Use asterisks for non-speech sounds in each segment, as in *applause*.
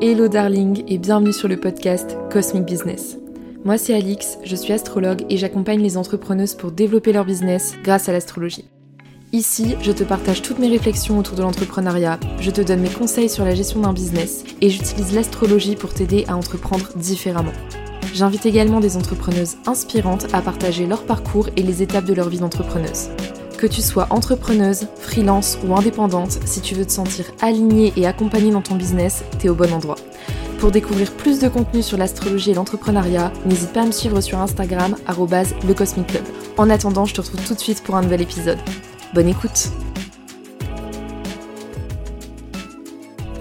Hello darling et bienvenue sur le podcast Cosmic Business. Moi c'est Alix, je suis astrologue et j'accompagne les entrepreneuses pour développer leur business grâce à l'astrologie. Ici, je te partage toutes mes réflexions autour de l'entrepreneuriat, je te donne mes conseils sur la gestion d'un business et j'utilise l'astrologie pour t'aider à entreprendre différemment. J'invite également des entrepreneuses inspirantes à partager leur parcours et les étapes de leur vie d'entrepreneuse. Que tu sois entrepreneuse, freelance ou indépendante, si tu veux te sentir alignée et accompagnée dans ton business, t'es au bon endroit. Pour découvrir plus de contenu sur l'astrologie et l'entrepreneuriat, n'hésite pas à me suivre sur Instagram, lecosmiclub. En attendant, je te retrouve tout de suite pour un nouvel épisode. Bonne écoute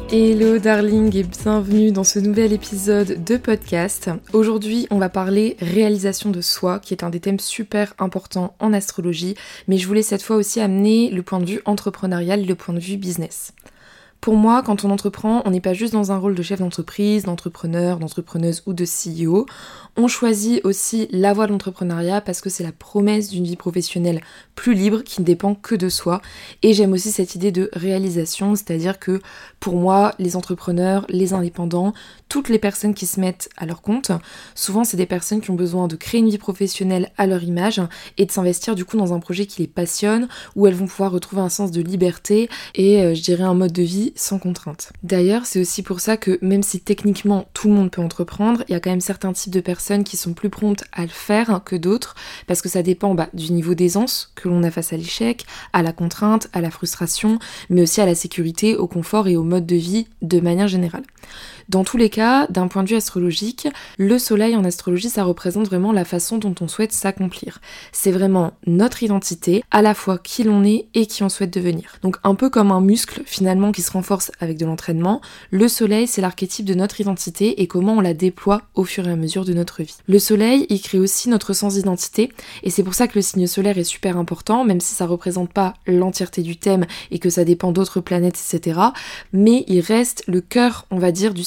Hello darling et bienvenue dans ce nouvel épisode de podcast. Aujourd'hui on va parler réalisation de soi qui est un des thèmes super importants en astrologie mais je voulais cette fois aussi amener le point de vue entrepreneurial, le point de vue business. Pour moi, quand on entreprend, on n'est pas juste dans un rôle de chef d'entreprise, d'entrepreneur, d'entrepreneuse ou de CEO. On choisit aussi la voie de l'entrepreneuriat parce que c'est la promesse d'une vie professionnelle plus libre qui ne dépend que de soi. Et j'aime aussi cette idée de réalisation, c'est-à-dire que pour moi, les entrepreneurs, les indépendants, toutes les personnes qui se mettent à leur compte, souvent c'est des personnes qui ont besoin de créer une vie professionnelle à leur image et de s'investir du coup dans un projet qui les passionne, où elles vont pouvoir retrouver un sens de liberté et euh, je dirais un mode de vie sans contrainte. D'ailleurs, c'est aussi pour ça que même si techniquement tout le monde peut entreprendre, il y a quand même certains types de personnes qui sont plus promptes à le faire que d'autres, parce que ça dépend bah, du niveau d'aisance que l'on a face à l'échec, à la contrainte, à la frustration, mais aussi à la sécurité, au confort et au mode de vie de manière générale. Dans tous les cas, d'un point de vue astrologique, le soleil en astrologie, ça représente vraiment la façon dont on souhaite s'accomplir. C'est vraiment notre identité, à la fois qui l'on est et qui on souhaite devenir. Donc un peu comme un muscle finalement qui se renforce avec de l'entraînement, le soleil c'est l'archétype de notre identité et comment on la déploie au fur et à mesure de notre vie. Le soleil, il crée aussi notre sens d'identité et c'est pour ça que le signe solaire est super important, même si ça représente pas l'entièreté du thème et que ça dépend d'autres planètes, etc. Mais il reste le cœur, on va dire, du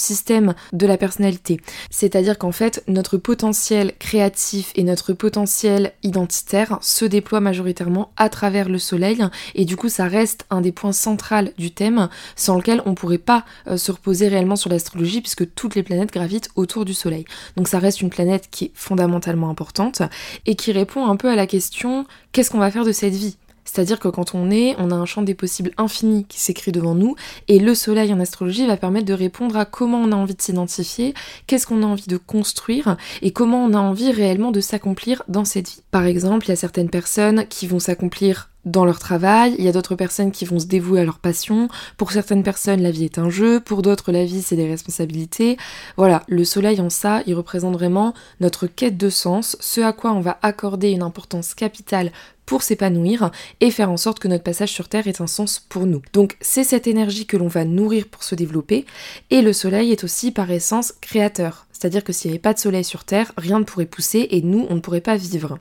de la personnalité. C'est-à-dire qu'en fait, notre potentiel créatif et notre potentiel identitaire se déploient majoritairement à travers le soleil et du coup ça reste un des points centraux du thème sans lequel on pourrait pas euh, se reposer réellement sur l'astrologie puisque toutes les planètes gravitent autour du soleil. Donc ça reste une planète qui est fondamentalement importante et qui répond un peu à la question qu'est-ce qu'on va faire de cette vie? C'est-à-dire que quand on est, on a un champ des possibles infini qui s'écrit devant nous, et le soleil en astrologie va permettre de répondre à comment on a envie de s'identifier, qu'est-ce qu'on a envie de construire, et comment on a envie réellement de s'accomplir dans cette vie. Par exemple, il y a certaines personnes qui vont s'accomplir dans leur travail, il y a d'autres personnes qui vont se dévouer à leur passion, pour certaines personnes la vie est un jeu, pour d'autres la vie c'est des responsabilités. Voilà, le soleil en ça, il représente vraiment notre quête de sens, ce à quoi on va accorder une importance capitale pour s'épanouir et faire en sorte que notre passage sur Terre ait un sens pour nous. Donc c'est cette énergie que l'on va nourrir pour se développer et le soleil est aussi par essence créateur. C'est-à-dire que s'il n'y avait pas de soleil sur Terre, rien ne pourrait pousser et nous, on ne pourrait pas vivre.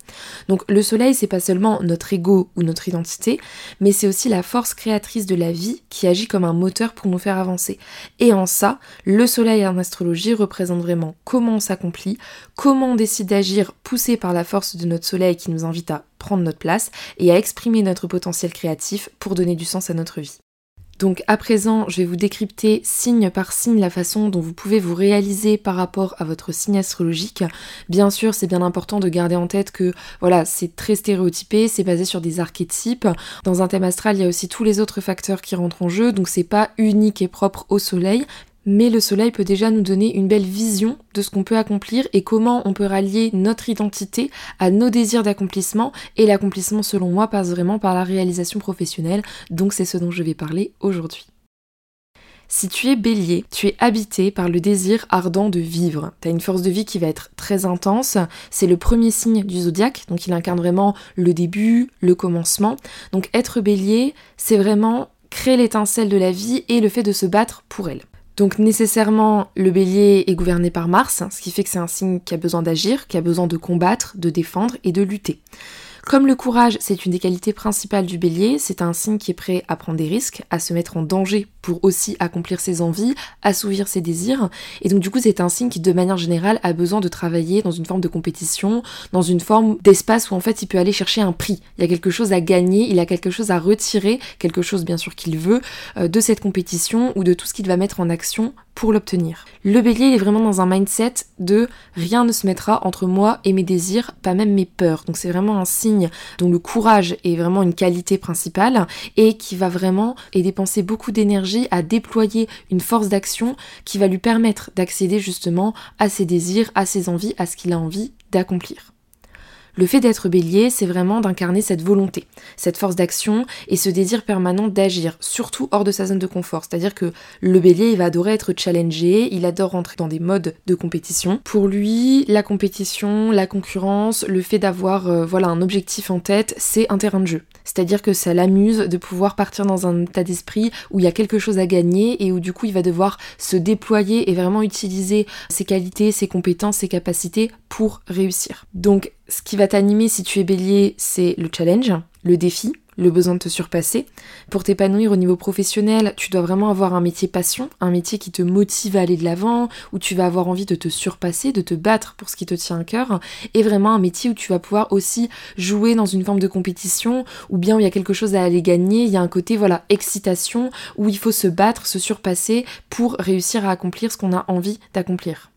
Donc le soleil, c'est pas seulement notre ego ou notre identité, mais c'est aussi la force créatrice de la vie qui agit comme un moteur pour nous faire avancer. Et en ça, le soleil en astrologie représente vraiment comment on s'accomplit, comment on décide d'agir poussé par la force de notre soleil qui nous invite à prendre notre place et à exprimer notre potentiel créatif pour donner du sens à notre vie. Donc à présent, je vais vous décrypter signe par signe la façon dont vous pouvez vous réaliser par rapport à votre signe astrologique. Bien sûr, c'est bien important de garder en tête que voilà, c'est très stéréotypé, c'est basé sur des archétypes. Dans un thème astral, il y a aussi tous les autres facteurs qui rentrent en jeu, donc c'est pas unique et propre au soleil, mais le soleil peut déjà nous donner une belle vision de ce qu'on peut accomplir et comment on peut rallier notre identité à nos désirs d'accomplissement et l'accomplissement selon moi passe vraiment par la réalisation professionnelle, donc c'est ce dont je vais parler aujourd'hui. Si tu es bélier, tu es habité par le désir ardent de vivre. Tu as une force de vie qui va être très intense. C'est le premier signe du zodiaque, donc il incarne vraiment le début, le commencement. Donc être bélier, c'est vraiment créer l'étincelle de la vie et le fait de se battre pour elle. Donc nécessairement, le bélier est gouverné par Mars, ce qui fait que c'est un signe qui a besoin d'agir, qui a besoin de combattre, de défendre et de lutter. Comme le courage, c'est une des qualités principales du bélier, c'est un signe qui est prêt à prendre des risques, à se mettre en danger pour aussi accomplir ses envies, assouvir ses désirs. Et donc du coup c'est un signe qui de manière générale a besoin de travailler dans une forme de compétition, dans une forme d'espace où en fait il peut aller chercher un prix. Il y a quelque chose à gagner, il a quelque chose à retirer, quelque chose bien sûr qu'il veut euh, de cette compétition ou de tout ce qu'il va mettre en action pour l'obtenir. Le bélier est vraiment dans un mindset de rien ne se mettra entre moi et mes désirs, pas même mes peurs. Donc c'est vraiment un signe dont le courage est vraiment une qualité principale et qui va vraiment et dépenser beaucoup d'énergie à déployer une force d'action qui va lui permettre d'accéder justement à ses désirs, à ses envies, à ce qu'il a envie d'accomplir. Le fait d'être bélier, c'est vraiment d'incarner cette volonté, cette force d'action et ce désir permanent d'agir, surtout hors de sa zone de confort. C'est-à-dire que le bélier, il va adorer être challengé, il adore rentrer dans des modes de compétition. Pour lui, la compétition, la concurrence, le fait d'avoir euh, voilà un objectif en tête, c'est un terrain de jeu. C'est-à-dire que ça l'amuse de pouvoir partir dans un état d'esprit où il y a quelque chose à gagner et où du coup il va devoir se déployer et vraiment utiliser ses qualités, ses compétences, ses capacités pour réussir. Donc ce qui va t'animer si tu es bélier, c'est le challenge, le défi, le besoin de te surpasser. Pour t'épanouir au niveau professionnel, tu dois vraiment avoir un métier passion, un métier qui te motive à aller de l'avant, où tu vas avoir envie de te surpasser, de te battre pour ce qui te tient à cœur, et vraiment un métier où tu vas pouvoir aussi jouer dans une forme de compétition, ou bien où il y a quelque chose à aller gagner, il y a un côté voilà excitation, où il faut se battre, se surpasser pour réussir à accomplir ce qu'on a envie d'accomplir.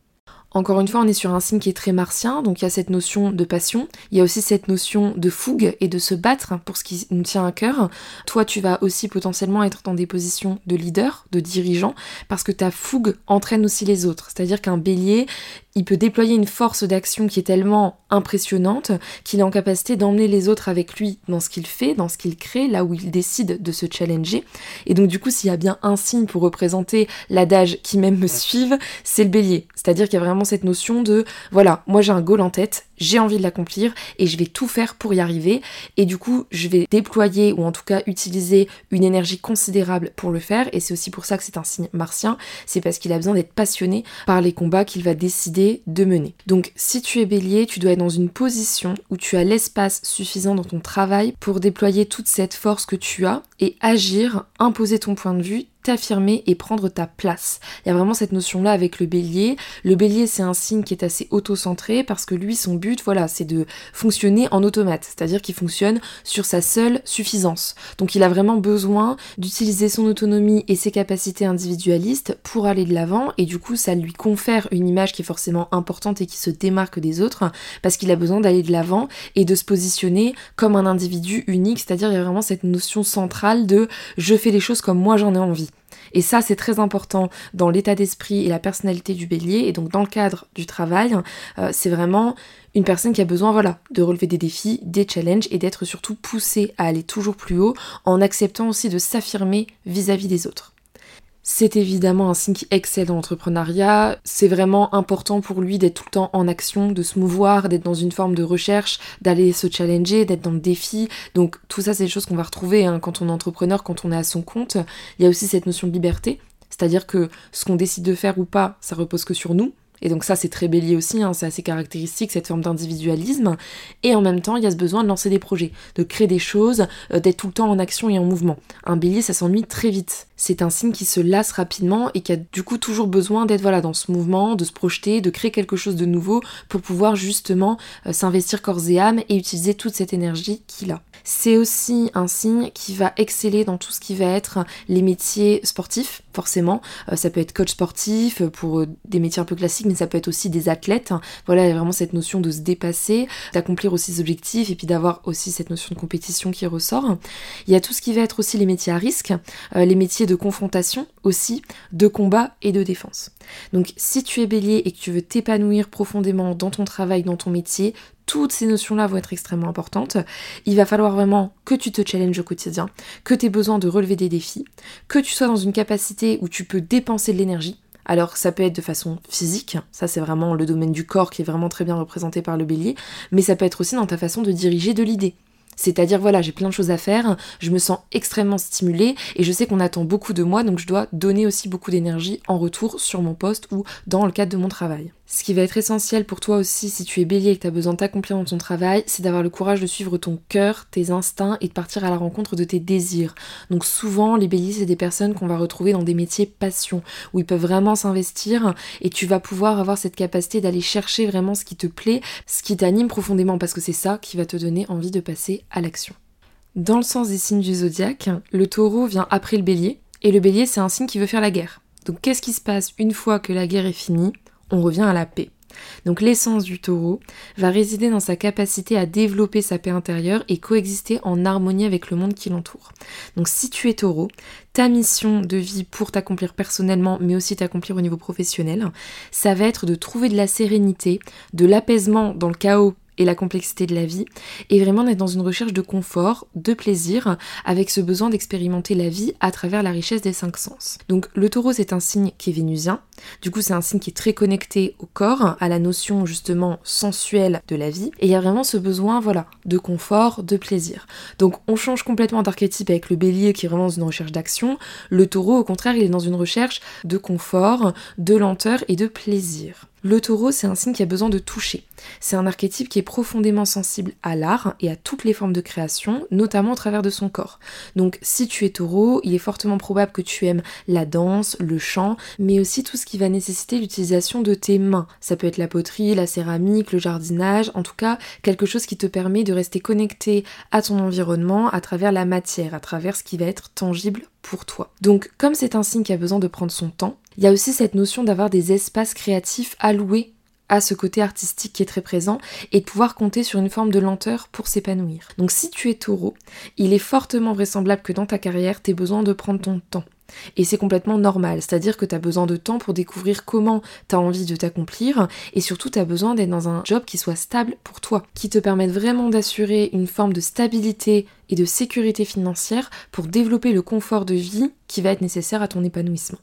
Encore une fois, on est sur un signe qui est très martien, donc il y a cette notion de passion, il y a aussi cette notion de fougue et de se battre pour ce qui nous tient à cœur. Toi, tu vas aussi potentiellement être dans des positions de leader, de dirigeant, parce que ta fougue entraîne aussi les autres. C'est-à-dire qu'un bélier, il peut déployer une force d'action qui est tellement impressionnante qu'il est en capacité d'emmener les autres avec lui dans ce qu'il fait, dans ce qu'il crée, là où il décide de se challenger. Et donc du coup, s'il y a bien un signe pour représenter l'adage qui même me suive, c'est le bélier. C'est-à-dire qu'il y a vraiment cette notion de, voilà, moi j'ai un goal en tête, j'ai envie de l'accomplir et je vais tout faire pour y arriver. Et du coup, je vais déployer ou en tout cas utiliser une énergie considérable pour le faire. Et c'est aussi pour ça que c'est un signe martien, c'est parce qu'il a besoin d'être passionné par les combats qu'il va décider de mener. Donc si tu es bélier, tu dois être dans une position où tu as l'espace suffisant dans ton travail pour déployer toute cette force que tu as et agir, imposer ton point de vue t'affirmer et prendre ta place. Il y a vraiment cette notion-là avec le bélier. Le bélier, c'est un signe qui est assez auto-centré parce que lui, son but, voilà, c'est de fonctionner en automate, c'est-à-dire qu'il fonctionne sur sa seule suffisance. Donc il a vraiment besoin d'utiliser son autonomie et ses capacités individualistes pour aller de l'avant et du coup, ça lui confère une image qui est forcément importante et qui se démarque des autres parce qu'il a besoin d'aller de l'avant et de se positionner comme un individu unique, c'est-à-dire il y a vraiment cette notion centrale de je fais les choses comme moi j'en ai envie. Et ça, c'est très important dans l'état d'esprit et la personnalité du bélier. Et donc, dans le cadre du travail, euh, c'est vraiment une personne qui a besoin, voilà, de relever des défis, des challenges et d'être surtout poussé à aller toujours plus haut en acceptant aussi de s'affirmer vis-à-vis des autres. C'est évidemment un signe qui excelle dans l'entrepreneuriat. C'est vraiment important pour lui d'être tout le temps en action, de se mouvoir, d'être dans une forme de recherche, d'aller se challenger, d'être dans le défi. Donc tout ça, c'est des choses qu'on va retrouver hein, quand on est entrepreneur, quand on est à son compte. Il y a aussi cette notion de liberté. C'est-à-dire que ce qu'on décide de faire ou pas, ça repose que sur nous. Et donc ça, c'est très bélier aussi, hein, c'est assez caractéristique, cette forme d'individualisme. Et en même temps, il y a ce besoin de lancer des projets, de créer des choses, euh, d'être tout le temps en action et en mouvement. Un bélier, ça s'ennuie très vite. C'est un signe qui se lasse rapidement et qui a du coup toujours besoin d'être voilà dans ce mouvement, de se projeter, de créer quelque chose de nouveau pour pouvoir justement euh, s'investir corps et âme et utiliser toute cette énergie qu'il a. C'est aussi un signe qui va exceller dans tout ce qui va être les métiers sportifs, forcément. Euh, ça peut être coach sportif pour des métiers un peu classiques, ça peut être aussi des athlètes. Voilà, il y a vraiment cette notion de se dépasser, d'accomplir aussi ses objectifs et puis d'avoir aussi cette notion de compétition qui ressort. Il y a tout ce qui va être aussi les métiers à risque, euh, les métiers de confrontation aussi, de combat et de défense. Donc si tu es bélier et que tu veux t'épanouir profondément dans ton travail, dans ton métier, toutes ces notions-là vont être extrêmement importantes. Il va falloir vraiment que tu te challenges au quotidien, que tu aies besoin de relever des défis, que tu sois dans une capacité où tu peux dépenser de l'énergie. Alors ça peut être de façon physique, ça c'est vraiment le domaine du corps qui est vraiment très bien représenté par le bélier, mais ça peut être aussi dans ta façon de diriger de l'idée. C'est-à-dire voilà, j'ai plein de choses à faire, je me sens extrêmement stimulée et je sais qu'on attend beaucoup de moi, donc je dois donner aussi beaucoup d'énergie en retour sur mon poste ou dans le cadre de mon travail. Ce qui va être essentiel pour toi aussi si tu es bélier et que tu as besoin de t'accomplir dans ton travail, c'est d'avoir le courage de suivre ton cœur, tes instincts et de partir à la rencontre de tes désirs. Donc souvent, les béliers, c'est des personnes qu'on va retrouver dans des métiers passion, où ils peuvent vraiment s'investir et tu vas pouvoir avoir cette capacité d'aller chercher vraiment ce qui te plaît, ce qui t'anime profondément, parce que c'est ça qui va te donner envie de passer à l'action. Dans le sens des signes du zodiaque, le taureau vient après le bélier, et le bélier c'est un signe qui veut faire la guerre. Donc qu'est-ce qui se passe une fois que la guerre est finie? On revient à la paix. Donc l'essence du taureau va résider dans sa capacité à développer sa paix intérieure et coexister en harmonie avec le monde qui l'entoure. Donc si tu es taureau, ta mission de vie pour t'accomplir personnellement mais aussi t'accomplir au niveau professionnel, ça va être de trouver de la sérénité, de l'apaisement dans le chaos et la complexité de la vie, et vraiment d'être dans une recherche de confort, de plaisir, avec ce besoin d'expérimenter la vie à travers la richesse des cinq sens. Donc le taureau c'est un signe qui est vénusien, du coup c'est un signe qui est très connecté au corps, à la notion justement sensuelle de la vie, et il y a vraiment ce besoin voilà de confort, de plaisir. Donc on change complètement d'archétype avec le bélier qui est vraiment dans une recherche d'action, le taureau au contraire il est dans une recherche de confort, de lenteur et de plaisir. Le taureau, c'est un signe qui a besoin de toucher. C'est un archétype qui est profondément sensible à l'art et à toutes les formes de création, notamment au travers de son corps. Donc si tu es taureau, il est fortement probable que tu aimes la danse, le chant, mais aussi tout ce qui va nécessiter l'utilisation de tes mains. Ça peut être la poterie, la céramique, le jardinage, en tout cas quelque chose qui te permet de rester connecté à ton environnement à travers la matière, à travers ce qui va être tangible pour toi. Donc comme c'est un signe qui a besoin de prendre son temps, il y a aussi cette notion d'avoir des espaces créatifs alloués ce côté artistique qui est très présent et de pouvoir compter sur une forme de lenteur pour s'épanouir. Donc si tu es taureau, il est fortement vraisemblable que dans ta carrière, tu aies besoin de prendre ton temps. Et c'est complètement normal, c'est-à-dire que tu as besoin de temps pour découvrir comment tu as envie de t'accomplir et surtout tu as besoin d'être dans un job qui soit stable pour toi, qui te permette vraiment d'assurer une forme de stabilité et de sécurité financière pour développer le confort de vie qui va être nécessaire à ton épanouissement.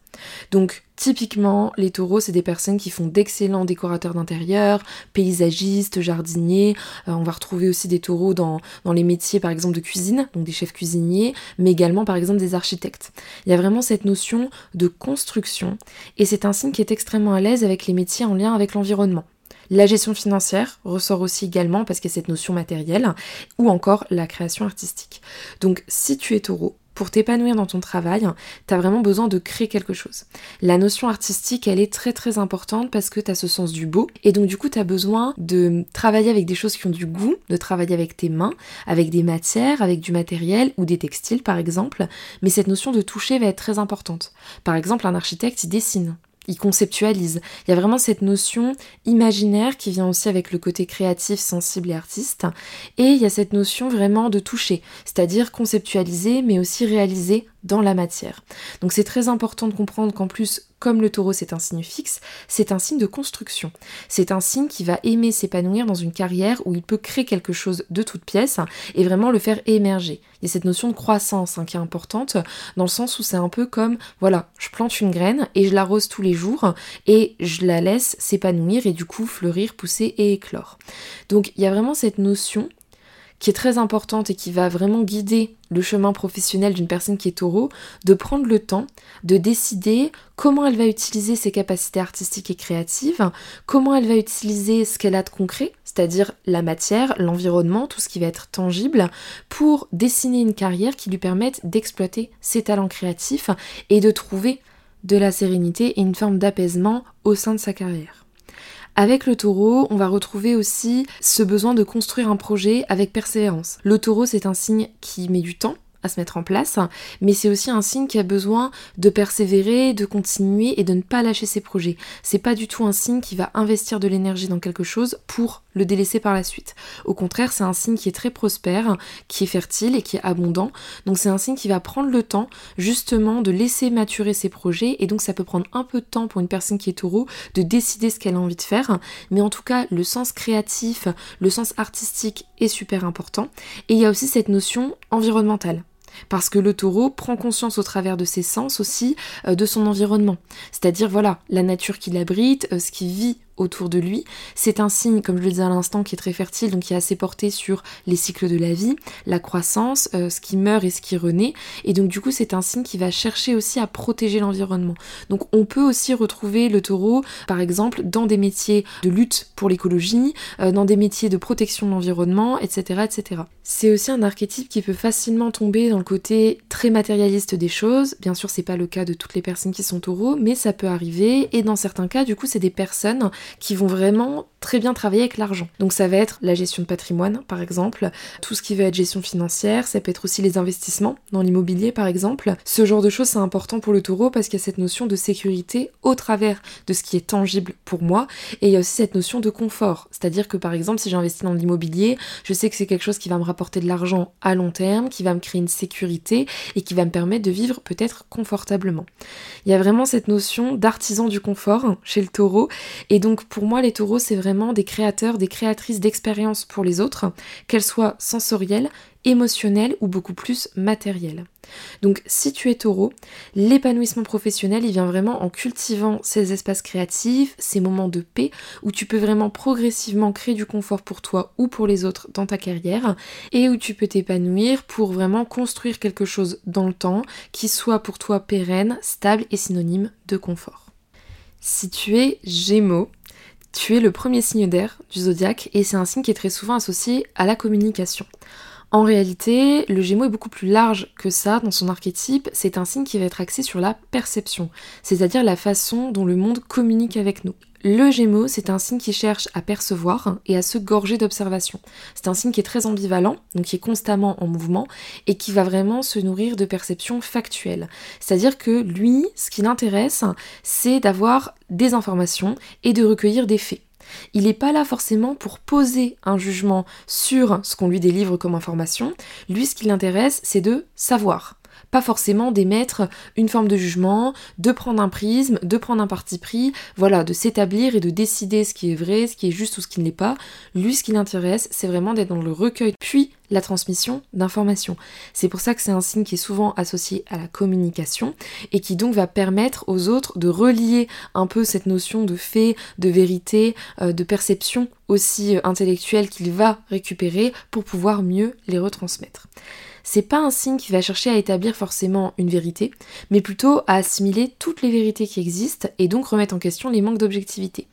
Donc typiquement, les taureaux, c'est des personnes qui font d'excellents décorateurs d'intérieur, paysagistes, jardiniers. Euh, on va retrouver aussi des taureaux dans, dans les métiers par exemple de cuisine, donc des chefs cuisiniers, mais également par exemple des architectes. Il y a vraiment cette notion de construction et c'est un signe qui est extrêmement à l'aise avec les métiers en lien avec l'environnement. La gestion financière ressort aussi également parce qu'il y a cette notion matérielle, ou encore la création artistique. Donc si tu es taureau, pour t'épanouir dans ton travail, tu as vraiment besoin de créer quelque chose. La notion artistique, elle est très très importante parce que tu as ce sens du beau et donc du coup tu as besoin de travailler avec des choses qui ont du goût, de travailler avec tes mains, avec des matières, avec du matériel ou des textiles par exemple, mais cette notion de toucher va être très importante. Par exemple, un architecte, il dessine il conceptualise. Il y a vraiment cette notion imaginaire qui vient aussi avec le côté créatif, sensible et artiste. Et il y a cette notion vraiment de toucher, c'est-à-dire conceptualiser mais aussi réaliser dans la matière. Donc c'est très important de comprendre qu'en plus, comme le taureau c'est un signe fixe, c'est un signe de construction. C'est un signe qui va aimer s'épanouir dans une carrière où il peut créer quelque chose de toute pièce et vraiment le faire émerger. Il y a cette notion de croissance hein, qui est importante dans le sens où c'est un peu comme, voilà, je plante une graine et je l'arrose tous les jours et je la laisse s'épanouir et du coup fleurir, pousser et éclore. Donc il y a vraiment cette notion qui est très importante et qui va vraiment guider le chemin professionnel d'une personne qui est taureau, de prendre le temps de décider comment elle va utiliser ses capacités artistiques et créatives, comment elle va utiliser ce qu'elle a de concret, c'est-à-dire la matière, l'environnement, tout ce qui va être tangible, pour dessiner une carrière qui lui permette d'exploiter ses talents créatifs et de trouver de la sérénité et une forme d'apaisement au sein de sa carrière. Avec le taureau, on va retrouver aussi ce besoin de construire un projet avec persévérance. Le taureau, c'est un signe qui met du temps à se mettre en place, mais c'est aussi un signe qui a besoin de persévérer, de continuer et de ne pas lâcher ses projets. C'est pas du tout un signe qui va investir de l'énergie dans quelque chose pour le délaisser par la suite. Au contraire, c'est un signe qui est très prospère, qui est fertile et qui est abondant. Donc c'est un signe qui va prendre le temps justement de laisser maturer ses projets et donc ça peut prendre un peu de temps pour une personne qui est taureau de décider ce qu'elle a envie de faire, mais en tout cas, le sens créatif, le sens artistique est super important et il y a aussi cette notion environnementale. Parce que le taureau prend conscience au travers de ses sens aussi euh, de son environnement. C'est-à-dire, voilà, la nature qui l'abrite, euh, ce qui vit autour de lui. C'est un signe, comme je le disais à l'instant, qui est très fertile, donc qui est assez porté sur les cycles de la vie, la croissance, euh, ce qui meurt et ce qui renaît. Et donc du coup, c'est un signe qui va chercher aussi à protéger l'environnement. Donc on peut aussi retrouver le taureau, par exemple, dans des métiers de lutte pour l'écologie, euh, dans des métiers de protection de l'environnement, etc., etc. C'est aussi un archétype qui peut facilement tomber dans le côté très matérialiste des choses. Bien sûr, c'est pas le cas de toutes les personnes qui sont taureaux, mais ça peut arriver. Et dans certains cas, du coup, c'est des personnes qui vont vraiment très bien travailler avec l'argent. Donc ça va être la gestion de patrimoine, par exemple, tout ce qui va être gestion financière, ça peut être aussi les investissements dans l'immobilier, par exemple. Ce genre de choses, c'est important pour le taureau parce qu'il y a cette notion de sécurité au travers de ce qui est tangible pour moi, et il y a aussi cette notion de confort. C'est-à-dire que, par exemple, si j'investis dans l'immobilier, je sais que c'est quelque chose qui va me rapporter de l'argent à long terme, qui va me créer une sécurité et qui va me permettre de vivre peut-être confortablement. Il y a vraiment cette notion d'artisan du confort chez le taureau, et donc pour moi, les taureaux, c'est vraiment des créateurs, des créatrices d'expériences pour les autres, qu'elles soient sensorielles, émotionnelles ou beaucoup plus matérielles. Donc si tu es taureau, l'épanouissement professionnel, il vient vraiment en cultivant ces espaces créatifs, ces moments de paix, où tu peux vraiment progressivement créer du confort pour toi ou pour les autres dans ta carrière, et où tu peux t'épanouir pour vraiment construire quelque chose dans le temps qui soit pour toi pérenne, stable et synonyme de confort. Si tu es Gémeaux, tu es le premier signe d'air du zodiaque et c'est un signe qui est très souvent associé à la communication. En réalité, le Gémeaux est beaucoup plus large que ça dans son archétype, c'est un signe qui va être axé sur la perception, c'est-à-dire la façon dont le monde communique avec nous. Le Gémeaux, c'est un signe qui cherche à percevoir et à se gorger d'observation. C'est un signe qui est très ambivalent, donc qui est constamment en mouvement et qui va vraiment se nourrir de perceptions factuelles. C'est-à-dire que lui, ce qui l'intéresse, c'est d'avoir des informations et de recueillir des faits. Il n'est pas là forcément pour poser un jugement sur ce qu'on lui délivre comme information. Lui, ce qui l'intéresse, c'est de savoir pas forcément d'émettre une forme de jugement, de prendre un prisme, de prendre un parti pris, voilà, de s'établir et de décider ce qui est vrai, ce qui est juste ou ce qui ne l'est pas. Lui, ce qui l'intéresse, c'est vraiment d'être dans le recueil, puis la transmission d'informations. C'est pour ça que c'est un signe qui est souvent associé à la communication et qui donc va permettre aux autres de relier un peu cette notion de fait, de vérité, euh, de perception aussi euh, intellectuelle qu'il va récupérer pour pouvoir mieux les retransmettre c'est pas un signe qui va chercher à établir forcément une vérité, mais plutôt à assimiler toutes les vérités qui existent et donc remettre en question les manques d'objectivité.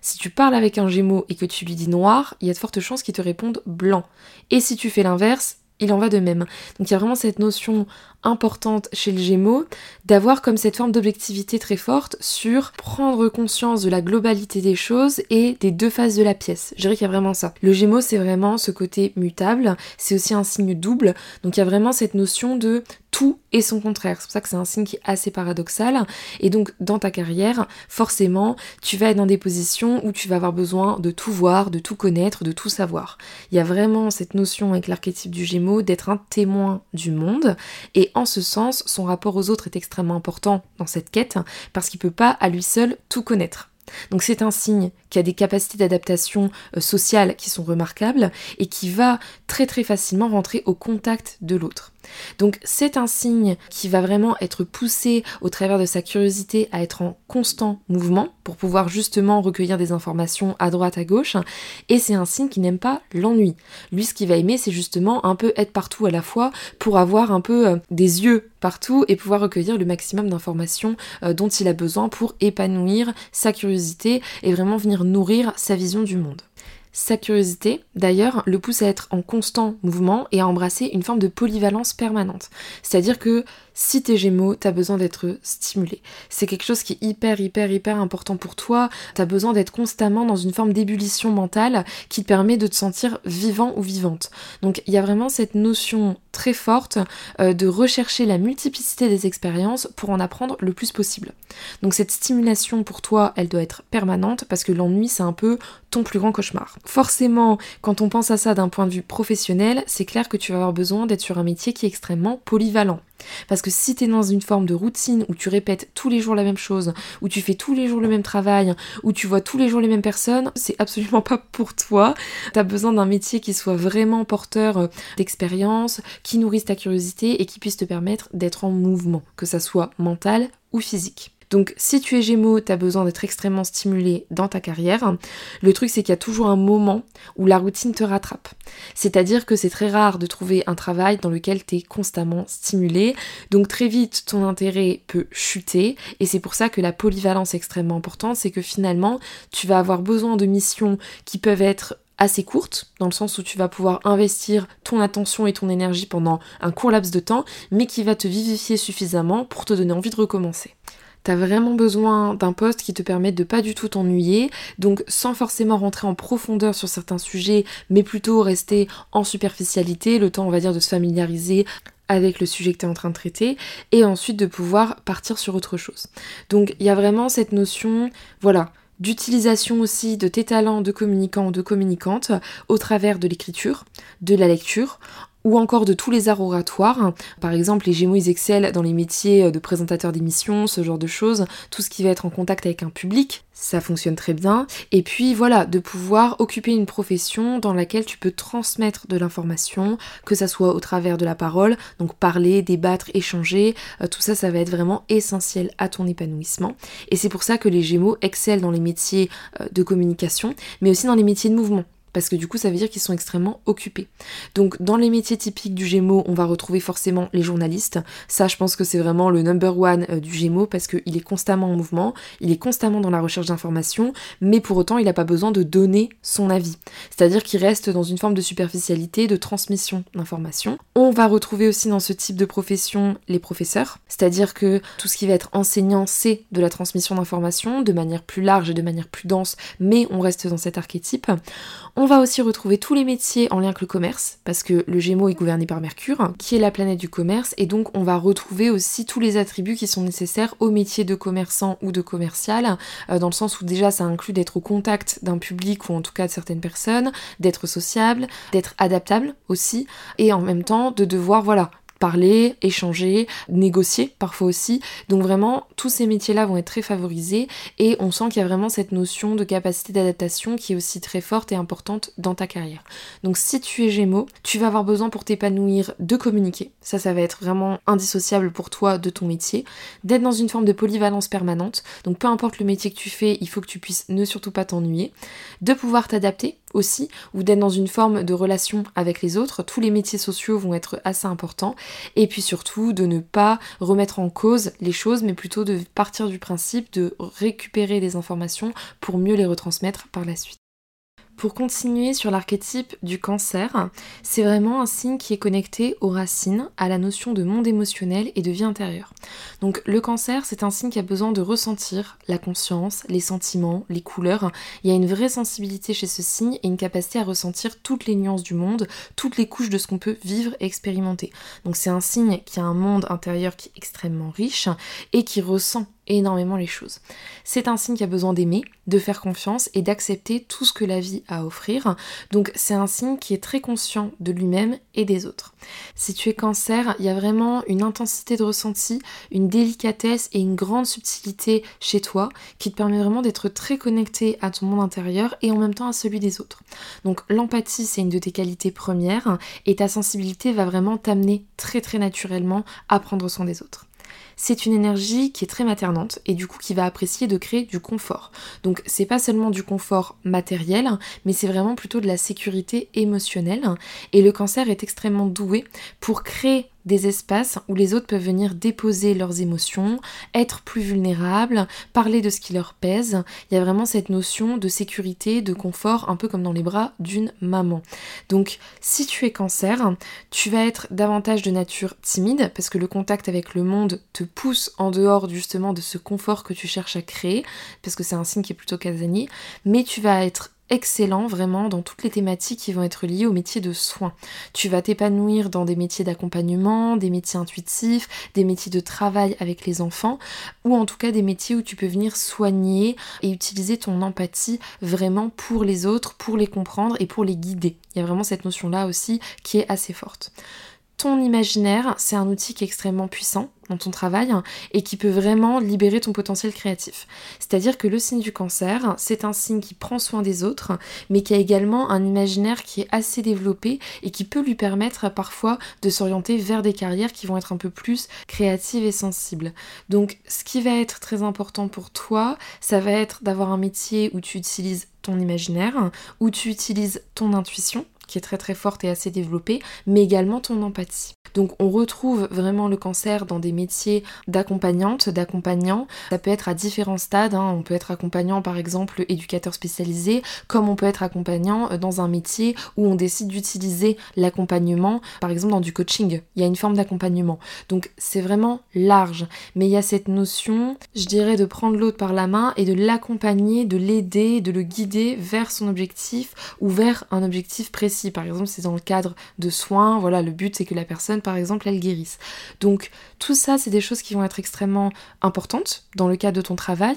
Si tu parles avec un gémeau et que tu lui dis noir, il y a de fortes chances qu'il te réponde blanc. Et si tu fais l'inverse, il en va de même. Donc il y a vraiment cette notion importante chez le Gémeaux d'avoir comme cette forme d'objectivité très forte sur prendre conscience de la globalité des choses et des deux faces de la pièce. Je dirais qu'il y a vraiment ça. Le Gémeaux, c'est vraiment ce côté mutable, c'est aussi un signe double, donc il y a vraiment cette notion de tout et son contraire. C'est pour ça que c'est un signe qui est assez paradoxal. Et donc, dans ta carrière, forcément, tu vas être dans des positions où tu vas avoir besoin de tout voir, de tout connaître, de tout savoir. Il y a vraiment cette notion avec l'archétype du Gémeaux d'être un témoin du monde et et en ce sens, son rapport aux autres est extrêmement important dans cette quête, parce qu'il peut pas à lui seul tout connaître. Donc c'est un signe qui a des capacités d'adaptation euh, sociale qui sont remarquables et qui va très très facilement rentrer au contact de l'autre. Donc c'est un signe qui va vraiment être poussé au travers de sa curiosité à être en constant mouvement pour pouvoir justement recueillir des informations à droite à gauche et c'est un signe qui n'aime pas l'ennui. Lui ce qu'il va aimer c'est justement un peu être partout à la fois pour avoir un peu euh, des yeux partout et pouvoir recueillir le maximum d'informations euh, dont il a besoin pour épanouir sa curiosité et vraiment venir nourrir sa vision du monde. Sa curiosité, d'ailleurs, le pousse à être en constant mouvement et à embrasser une forme de polyvalence permanente. C'est-à-dire que si t'es gémeaux, t'as besoin d'être stimulé. C'est quelque chose qui est hyper, hyper, hyper important pour toi. T'as besoin d'être constamment dans une forme d'ébullition mentale qui te permet de te sentir vivant ou vivante. Donc il y a vraiment cette notion très forte euh, de rechercher la multiplicité des expériences pour en apprendre le plus possible. Donc cette stimulation pour toi, elle doit être permanente parce que l'ennui, c'est un peu ton plus grand cauchemar. Forcément, quand on pense à ça d'un point de vue professionnel, c'est clair que tu vas avoir besoin d'être sur un métier qui est extrêmement polyvalent. Parce que si tu es dans une forme de routine où tu répètes tous les jours la même chose, où tu fais tous les jours le même travail, où tu vois tous les jours les mêmes personnes, c'est absolument pas pour toi. Tu as besoin d'un métier qui soit vraiment porteur euh, d'expérience, qui nourrisse ta curiosité et qui puisse te permettre d'être en mouvement, que ça soit mental ou physique. Donc si tu es Gémeaux, tu as besoin d'être extrêmement stimulé dans ta carrière. Le truc c'est qu'il y a toujours un moment où la routine te rattrape. C'est-à-dire que c'est très rare de trouver un travail dans lequel tu es constamment stimulé. Donc très vite ton intérêt peut chuter et c'est pour ça que la polyvalence est extrêmement importante, c'est que finalement tu vas avoir besoin de missions qui peuvent être assez courtes, dans le sens où tu vas pouvoir investir ton attention et ton énergie pendant un court laps de temps, mais qui va te vivifier suffisamment pour te donner envie de recommencer. T'as vraiment besoin d'un poste qui te permette de pas du tout t'ennuyer, donc sans forcément rentrer en profondeur sur certains sujets, mais plutôt rester en superficialité, le temps on va dire de se familiariser avec le sujet que tu en train de traiter et ensuite de pouvoir partir sur autre chose. Donc il y a vraiment cette notion, voilà, d'utilisation aussi de tes talents de communicant ou de communicante au travers de l'écriture, de la lecture, ou encore de tous les arts oratoires. Par exemple, les Gémeaux, ils excellent dans les métiers de présentateurs d'émissions, ce genre de choses, tout ce qui va être en contact avec un public, ça fonctionne très bien. Et puis voilà, de pouvoir occuper une profession dans laquelle tu peux transmettre de l'information, que ça soit au travers de la parole, donc parler, débattre, échanger, euh, tout ça, ça va être vraiment essentiel à ton épanouissement. Et c'est pour ça que les Gémeaux excellent dans les métiers euh, de communication, mais aussi dans les métiers de mouvement parce que du coup ça veut dire qu'ils sont extrêmement occupés. Donc dans les métiers typiques du Gémeaux, on va retrouver forcément les journalistes. Ça je pense que c'est vraiment le number one euh, du Gémeaux parce qu'il est constamment en mouvement, il est constamment dans la recherche d'informations, mais pour autant il n'a pas besoin de donner son avis. C'est-à-dire qu'il reste dans une forme de superficialité, de transmission d'informations. On va retrouver aussi dans ce type de profession les professeurs, c'est-à-dire que tout ce qui va être enseignant c'est de la transmission d'informations de manière plus large et de manière plus dense, mais on reste dans cet archétype. On va aussi retrouver tous les métiers en lien avec le commerce, parce que le Gémeaux est gouverné par Mercure, qui est la planète du commerce, et donc on va retrouver aussi tous les attributs qui sont nécessaires au métier de commerçant ou de commercial, euh, dans le sens où déjà ça inclut d'être au contact d'un public ou en tout cas de certaines personnes, d'être sociable, d'être adaptable aussi, et en même temps de devoir, voilà, parler, échanger, négocier parfois aussi. Donc vraiment, tous ces métiers-là vont être très favorisés et on sent qu'il y a vraiment cette notion de capacité d'adaptation qui est aussi très forte et importante dans ta carrière. Donc si tu es Gémeaux, tu vas avoir besoin pour t'épanouir de communiquer. Ça, ça va être vraiment indissociable pour toi de ton métier. D'être dans une forme de polyvalence permanente. Donc peu importe le métier que tu fais, il faut que tu puisses ne surtout pas t'ennuyer. De pouvoir t'adapter aussi, ou d'être dans une forme de relation avec les autres. Tous les métiers sociaux vont être assez importants. Et puis surtout, de ne pas remettre en cause les choses, mais plutôt de partir du principe de récupérer des informations pour mieux les retransmettre par la suite. Pour continuer sur l'archétype du cancer, c'est vraiment un signe qui est connecté aux racines, à la notion de monde émotionnel et de vie intérieure. Donc le cancer, c'est un signe qui a besoin de ressentir la conscience, les sentiments, les couleurs. Il y a une vraie sensibilité chez ce signe et une capacité à ressentir toutes les nuances du monde, toutes les couches de ce qu'on peut vivre et expérimenter. Donc c'est un signe qui a un monde intérieur qui est extrêmement riche et qui ressent énormément les choses. C'est un signe qui a besoin d'aimer, de faire confiance et d'accepter tout ce que la vie a à offrir. Donc c'est un signe qui est très conscient de lui-même et des autres. Si tu es cancer, il y a vraiment une intensité de ressenti, une délicatesse et une grande subtilité chez toi qui te permet vraiment d'être très connecté à ton monde intérieur et en même temps à celui des autres. Donc l'empathie c'est une de tes qualités premières et ta sensibilité va vraiment t'amener très très naturellement à prendre soin des autres c'est une énergie qui est très maternante et du coup qui va apprécier de créer du confort. Donc c'est pas seulement du confort matériel, mais c'est vraiment plutôt de la sécurité émotionnelle. Et le cancer est extrêmement doué pour créer des espaces où les autres peuvent venir déposer leurs émotions, être plus vulnérables, parler de ce qui leur pèse. Il y a vraiment cette notion de sécurité, de confort, un peu comme dans les bras d'une maman. Donc si tu es cancer, tu vas être davantage de nature timide parce que le contact avec le monde te pousse en dehors justement de ce confort que tu cherches à créer, parce que c'est un signe qui est plutôt casanier, mais tu vas être excellent vraiment dans toutes les thématiques qui vont être liées au métier de soins. Tu vas t'épanouir dans des métiers d'accompagnement, des métiers intuitifs, des métiers de travail avec les enfants, ou en tout cas des métiers où tu peux venir soigner et utiliser ton empathie vraiment pour les autres, pour les comprendre et pour les guider. Il y a vraiment cette notion-là aussi qui est assez forte. Ton imaginaire, c'est un outil qui est extrêmement puissant dans ton travail et qui peut vraiment libérer ton potentiel créatif. C'est-à-dire que le signe du cancer, c'est un signe qui prend soin des autres, mais qui a également un imaginaire qui est assez développé et qui peut lui permettre parfois de s'orienter vers des carrières qui vont être un peu plus créatives et sensibles. Donc ce qui va être très important pour toi, ça va être d'avoir un métier où tu utilises ton imaginaire, où tu utilises ton intuition, qui est très très forte et assez développée, mais également ton empathie. Donc on retrouve vraiment le cancer dans des métiers d'accompagnante, d'accompagnant. Ça peut être à différents stades. Hein. On peut être accompagnant par exemple éducateur spécialisé, comme on peut être accompagnant euh, dans un métier où on décide d'utiliser l'accompagnement, par exemple dans du coaching. Il y a une forme d'accompagnement. Donc c'est vraiment large. Mais il y a cette notion, je dirais, de prendre l'autre par la main et de l'accompagner, de l'aider, de le guider vers son objectif ou vers un objectif précis. Par exemple, c'est dans le cadre de soins. Voilà, le but c'est que la personne par exemple, elles guérissent. Donc tout ça, c'est des choses qui vont être extrêmement importantes dans le cadre de ton travail.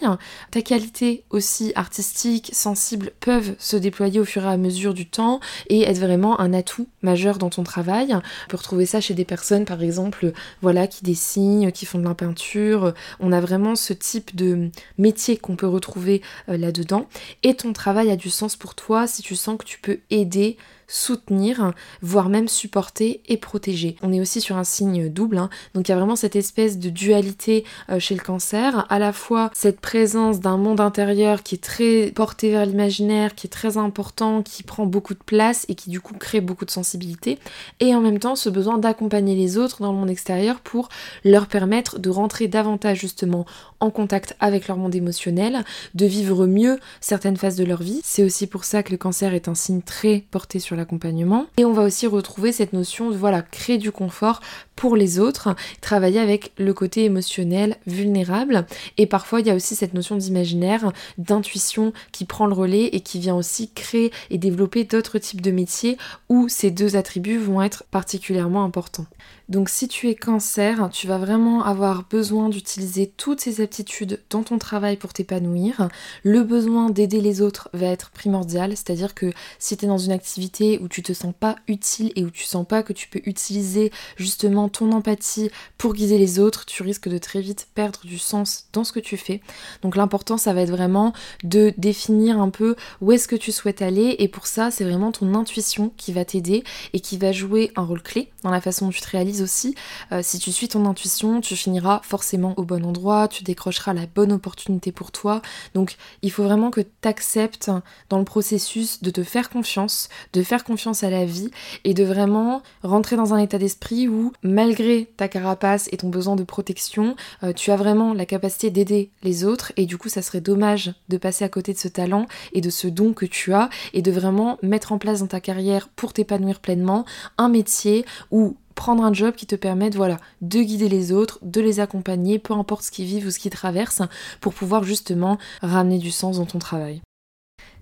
Ta qualité aussi artistique, sensible, peuvent se déployer au fur et à mesure du temps et être vraiment un atout majeur dans ton travail. On peut retrouver ça chez des personnes, par exemple, voilà, qui dessinent, qui font de la peinture. On a vraiment ce type de métier qu'on peut retrouver euh, là-dedans. Et ton travail a du sens pour toi si tu sens que tu peux aider soutenir, voire même supporter et protéger. On est aussi sur un signe double, hein. donc il y a vraiment cette espèce de dualité euh, chez le cancer, à la fois cette présence d'un monde intérieur qui est très porté vers l'imaginaire, qui est très important, qui prend beaucoup de place et qui du coup crée beaucoup de sensibilité, et en même temps ce besoin d'accompagner les autres dans le monde extérieur pour leur permettre de rentrer davantage justement en contact avec leur monde émotionnel, de vivre mieux certaines phases de leur vie. C'est aussi pour ça que le cancer est un signe très porté sur la accompagnement. Et on va aussi retrouver cette notion de voilà, créer du confort pour les autres, travailler avec le côté émotionnel vulnérable. Et parfois, il y a aussi cette notion d'imaginaire, d'intuition qui prend le relais et qui vient aussi créer et développer d'autres types de métiers où ces deux attributs vont être particulièrement importants. Donc si tu es cancer, tu vas vraiment avoir besoin d'utiliser toutes ces aptitudes dans ton travail pour t'épanouir. Le besoin d'aider les autres va être primordial, c'est-à-dire que si tu es dans une activité où tu te sens pas utile et où tu sens pas que tu peux utiliser justement ton empathie pour guider les autres, tu risques de très vite perdre du sens dans ce que tu fais. Donc l'important ça va être vraiment de définir un peu où est-ce que tu souhaites aller et pour ça c'est vraiment ton intuition qui va t'aider et qui va jouer un rôle clé dans la façon dont tu te réalises aussi, euh, si tu suis ton intuition, tu finiras forcément au bon endroit, tu décrocheras la bonne opportunité pour toi. Donc il faut vraiment que tu acceptes dans le processus de te faire confiance, de faire confiance à la vie et de vraiment rentrer dans un état d'esprit où malgré ta carapace et ton besoin de protection, euh, tu as vraiment la capacité d'aider les autres et du coup ça serait dommage de passer à côté de ce talent et de ce don que tu as et de vraiment mettre en place dans ta carrière pour t'épanouir pleinement un métier où prendre un job qui te permette voilà, de guider les autres, de les accompagner, peu importe ce qu'ils vivent ou ce qu'ils traversent, pour pouvoir justement ramener du sens dans ton travail.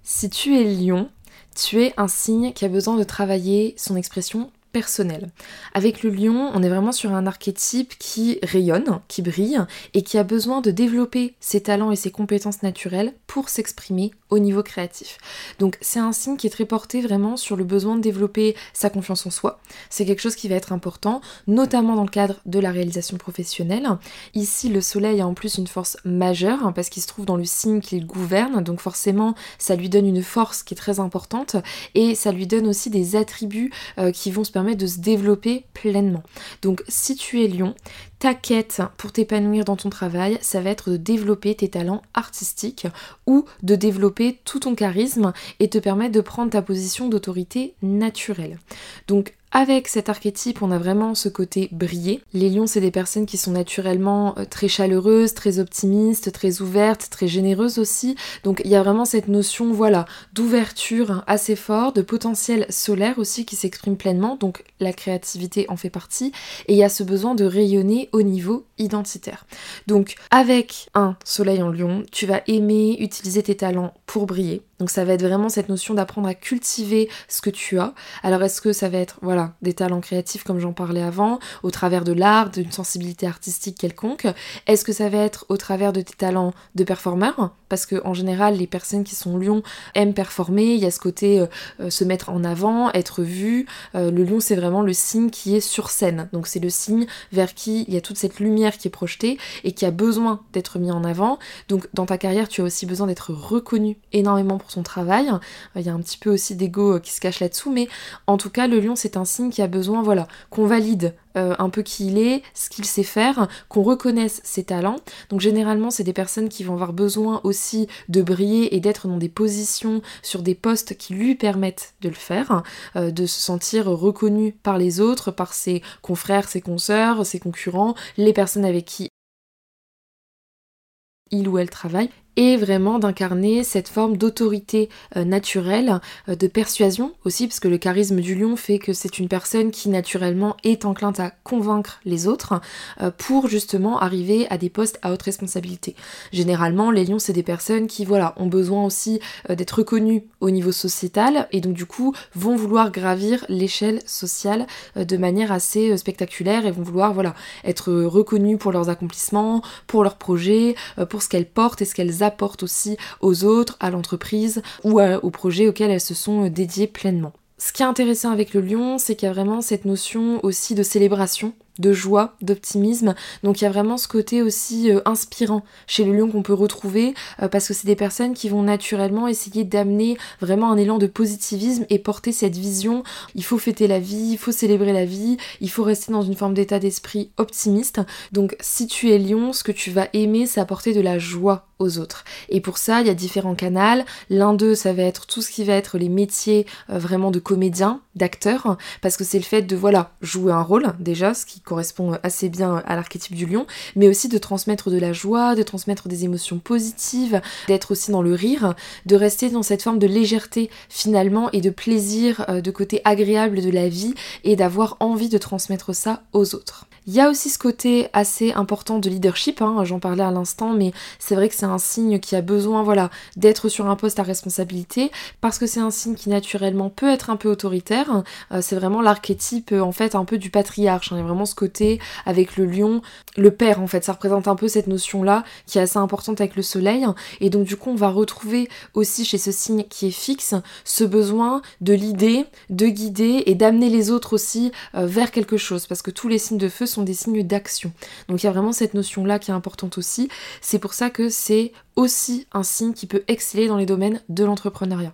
Si tu es lion, tu es un signe qui a besoin de travailler son expression personnelle. Avec le lion, on est vraiment sur un archétype qui rayonne, qui brille et qui a besoin de développer ses talents et ses compétences naturelles pour s'exprimer au niveau créatif. Donc c'est un signe qui est très porté vraiment sur le besoin de développer sa confiance en soi. C'est quelque chose qui va être important, notamment dans le cadre de la réalisation professionnelle. Ici, le soleil a en plus une force majeure hein, parce qu'il se trouve dans le signe qu'il gouverne, donc forcément ça lui donne une force qui est très importante et ça lui donne aussi des attributs euh, qui vont se permettre de se développer pleinement. Donc si tu es lion, ta quête pour t'épanouir dans ton travail, ça va être de développer tes talents artistiques ou de développer tout ton charisme et te permettre de prendre ta position d'autorité naturelle. Donc avec cet archétype, on a vraiment ce côté briller. Les lions, c'est des personnes qui sont naturellement euh, très chaleureuses, très optimistes, très ouvertes, très généreuses aussi. Donc il y a vraiment cette notion, voilà, d'ouverture assez fort, de potentiel solaire aussi qui s'exprime pleinement. Donc la créativité en fait partie. Et il y a ce besoin de rayonner au niveau identitaire. Donc avec un soleil en lion, tu vas aimer utiliser tes talents pour briller Donc ça va être vraiment cette notion d'apprendre à cultiver ce que tu as. Alors est-ce que ça va être voilà, des talents créatifs comme j'en parlais avant, au travers de l'art, d'une sensibilité artistique quelconque? Est-ce que ça va être au travers de tes talents de performeur? Parce que en général, les personnes qui sont lions aiment performer, il y a ce côté euh, euh, se mettre en avant, être vu. Euh, le lion, c'est vraiment le signe qui est sur scène. Donc c'est le signe vers qui il y a toute cette lumière qui est projetée et qui a besoin d'être mis en avant. Donc dans ta carrière, tu as aussi besoin d'être reconnu énormément son travail. Il y a un petit peu aussi d'ego qui se cache là-dessous, mais en tout cas, le lion, c'est un signe qui a besoin, voilà, qu'on valide euh, un peu qui il est, ce qu'il sait faire, qu'on reconnaisse ses talents. Donc généralement, c'est des personnes qui vont avoir besoin aussi de briller et d'être dans des positions sur des postes qui lui permettent de le faire, euh, de se sentir reconnu par les autres, par ses confrères, ses consoeurs, ses concurrents, les personnes avec qui il ou elle travaille et vraiment d'incarner cette forme d'autorité euh, naturelle, euh, de persuasion aussi, parce que le charisme du lion fait que c'est une personne qui naturellement est enclin à convaincre les autres euh, pour justement arriver à des postes à haute responsabilité. Généralement, les lions, c'est des personnes qui, voilà, ont besoin aussi d'être reconnues au niveau sociétal et donc du coup vont vouloir gravir l'échelle sociale de manière assez spectaculaire et vont vouloir, voilà, être reconnues pour leurs accomplissements, pour leurs projets, pour ce qu'elles portent et ce qu'elles apportent aussi aux autres, à l'entreprise ou au projet auquel elles se sont euh, dédiées pleinement. Ce qui est intéressant avec le lion, c'est qu'il y a vraiment cette notion aussi de célébration de joie, d'optimisme. Donc il y a vraiment ce côté aussi euh, inspirant chez le lion qu'on peut retrouver euh, parce que c'est des personnes qui vont naturellement essayer d'amener vraiment un élan de positivisme et porter cette vision. Il faut fêter la vie, il faut célébrer la vie, il faut rester dans une forme d'état d'esprit optimiste. Donc si tu es lion, ce que tu vas aimer, c'est apporter de la joie aux autres. Et pour ça, il y a différents canaux. L'un d'eux, ça va être tout ce qui va être les métiers euh, vraiment de comédien, d'acteur, parce que c'est le fait de voilà jouer un rôle déjà, ce qui correspond assez bien à l'archétype du lion, mais aussi de transmettre de la joie, de transmettre des émotions positives, d'être aussi dans le rire, de rester dans cette forme de légèreté finalement et de plaisir, euh, de côté agréable de la vie et d'avoir envie de transmettre ça aux autres. Il y a aussi ce côté assez important de leadership, hein, j'en parlais à l'instant, mais c'est vrai que c'est un signe qui a besoin voilà, d'être sur un poste à responsabilité, parce que c'est un signe qui naturellement peut être un peu autoritaire. Euh, c'est vraiment l'archétype en fait un peu du patriarche. Il y a vraiment ce côté avec le lion, le père en fait, ça représente un peu cette notion-là qui est assez importante avec le soleil. Et donc du coup on va retrouver aussi chez ce signe qui est fixe ce besoin de l'idée, de guider et d'amener les autres aussi euh, vers quelque chose, parce que tous les signes de feu sont des signes d'action. Donc il y a vraiment cette notion-là qui est importante aussi. C'est pour ça que c'est aussi un signe qui peut exceller dans les domaines de l'entrepreneuriat.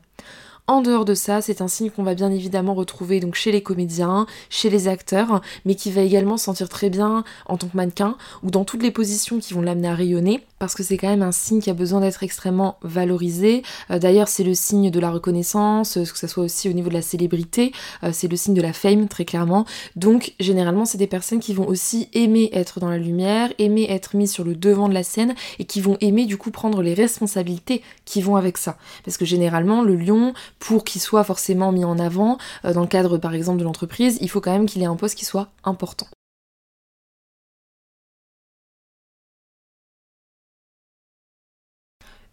En dehors de ça, c'est un signe qu'on va bien évidemment retrouver donc chez les comédiens, chez les acteurs, mais qui va également sentir très bien en tant que mannequin ou dans toutes les positions qui vont l'amener à rayonner parce que c'est quand même un signe qui a besoin d'être extrêmement valorisé. Euh, d'ailleurs, c'est le signe de la reconnaissance, que ce soit aussi au niveau de la célébrité, euh, c'est le signe de la fame très clairement. Donc généralement, c'est des personnes qui vont aussi aimer être dans la lumière, aimer être mis sur le devant de la scène et qui vont aimer du coup prendre les responsabilités qui vont avec ça. Parce que généralement, le lion, pour qu'il soit forcément mis en avant euh, dans le cadre par exemple de l'entreprise, il faut quand même qu'il ait un poste qui soit important.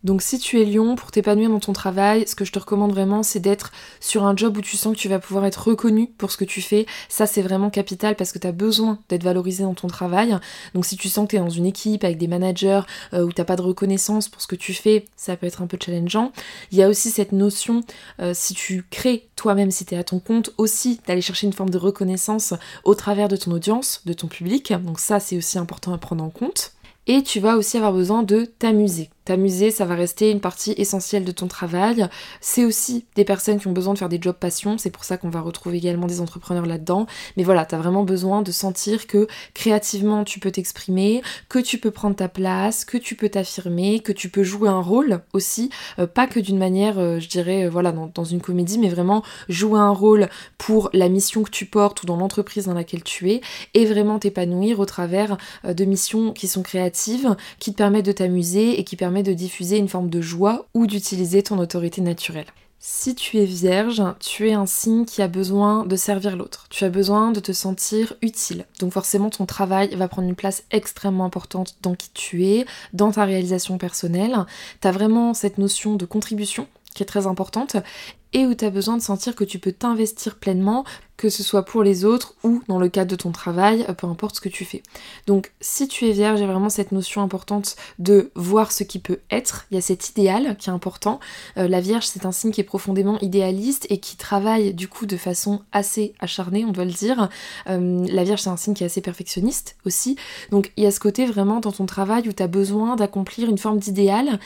Donc si tu es lion, pour t'épanouir dans ton travail, ce que je te recommande vraiment, c'est d'être sur un job où tu sens que tu vas pouvoir être reconnu pour ce que tu fais. Ça, c'est vraiment capital parce que tu as besoin d'être valorisé dans ton travail. Donc si tu sens que tu es dans une équipe avec des managers euh, où tu pas de reconnaissance pour ce que tu fais, ça peut être un peu challengeant. Il y a aussi cette notion, euh, si tu crées toi-même, si tu es à ton compte, aussi d'aller chercher une forme de reconnaissance au travers de ton audience, de ton public. Donc ça, c'est aussi important à prendre en compte. Et tu vas aussi avoir besoin de t'amuser. T'amuser, ça va rester une partie essentielle de ton travail. C'est aussi des personnes qui ont besoin de faire des jobs passion, c'est pour ça qu'on va retrouver également des entrepreneurs là-dedans. Mais voilà, t'as vraiment besoin de sentir que créativement tu peux t'exprimer, que tu peux prendre ta place, que tu peux t'affirmer, que tu peux jouer un rôle aussi, euh, pas que d'une manière, euh, je dirais, euh, voilà, dans, dans, une comédie, mais vraiment jouer un rôle pour la mission que tu portes ou dans l'entreprise dans laquelle tu es, et vraiment t'épanouir au travers de missions qui sont créatives, qui te permettent de t'amuser et qui permettent de diffuser une forme de joie ou d'utiliser ton autorité naturelle. Si tu es vierge, tu es un signe qui a besoin de servir l'autre. Tu as besoin de te sentir utile. Donc forcément, ton travail va prendre une place extrêmement importante dans qui tu es, dans ta réalisation personnelle. Tu as vraiment cette notion de contribution qui est très importante et où tu as besoin de sentir que tu peux t'investir pleinement, que ce soit pour les autres ou dans le cadre de ton travail, peu importe ce que tu fais. Donc si tu es vierge, il y a vraiment cette notion importante de voir ce qui peut être, il y a cet idéal qui est important. Euh, la vierge c'est un signe qui est profondément idéaliste et qui travaille du coup de façon assez acharnée, on doit le dire. Euh, la vierge c'est un signe qui est assez perfectionniste aussi. Donc il y a ce côté vraiment dans ton travail où tu as besoin d'accomplir une forme d'idéal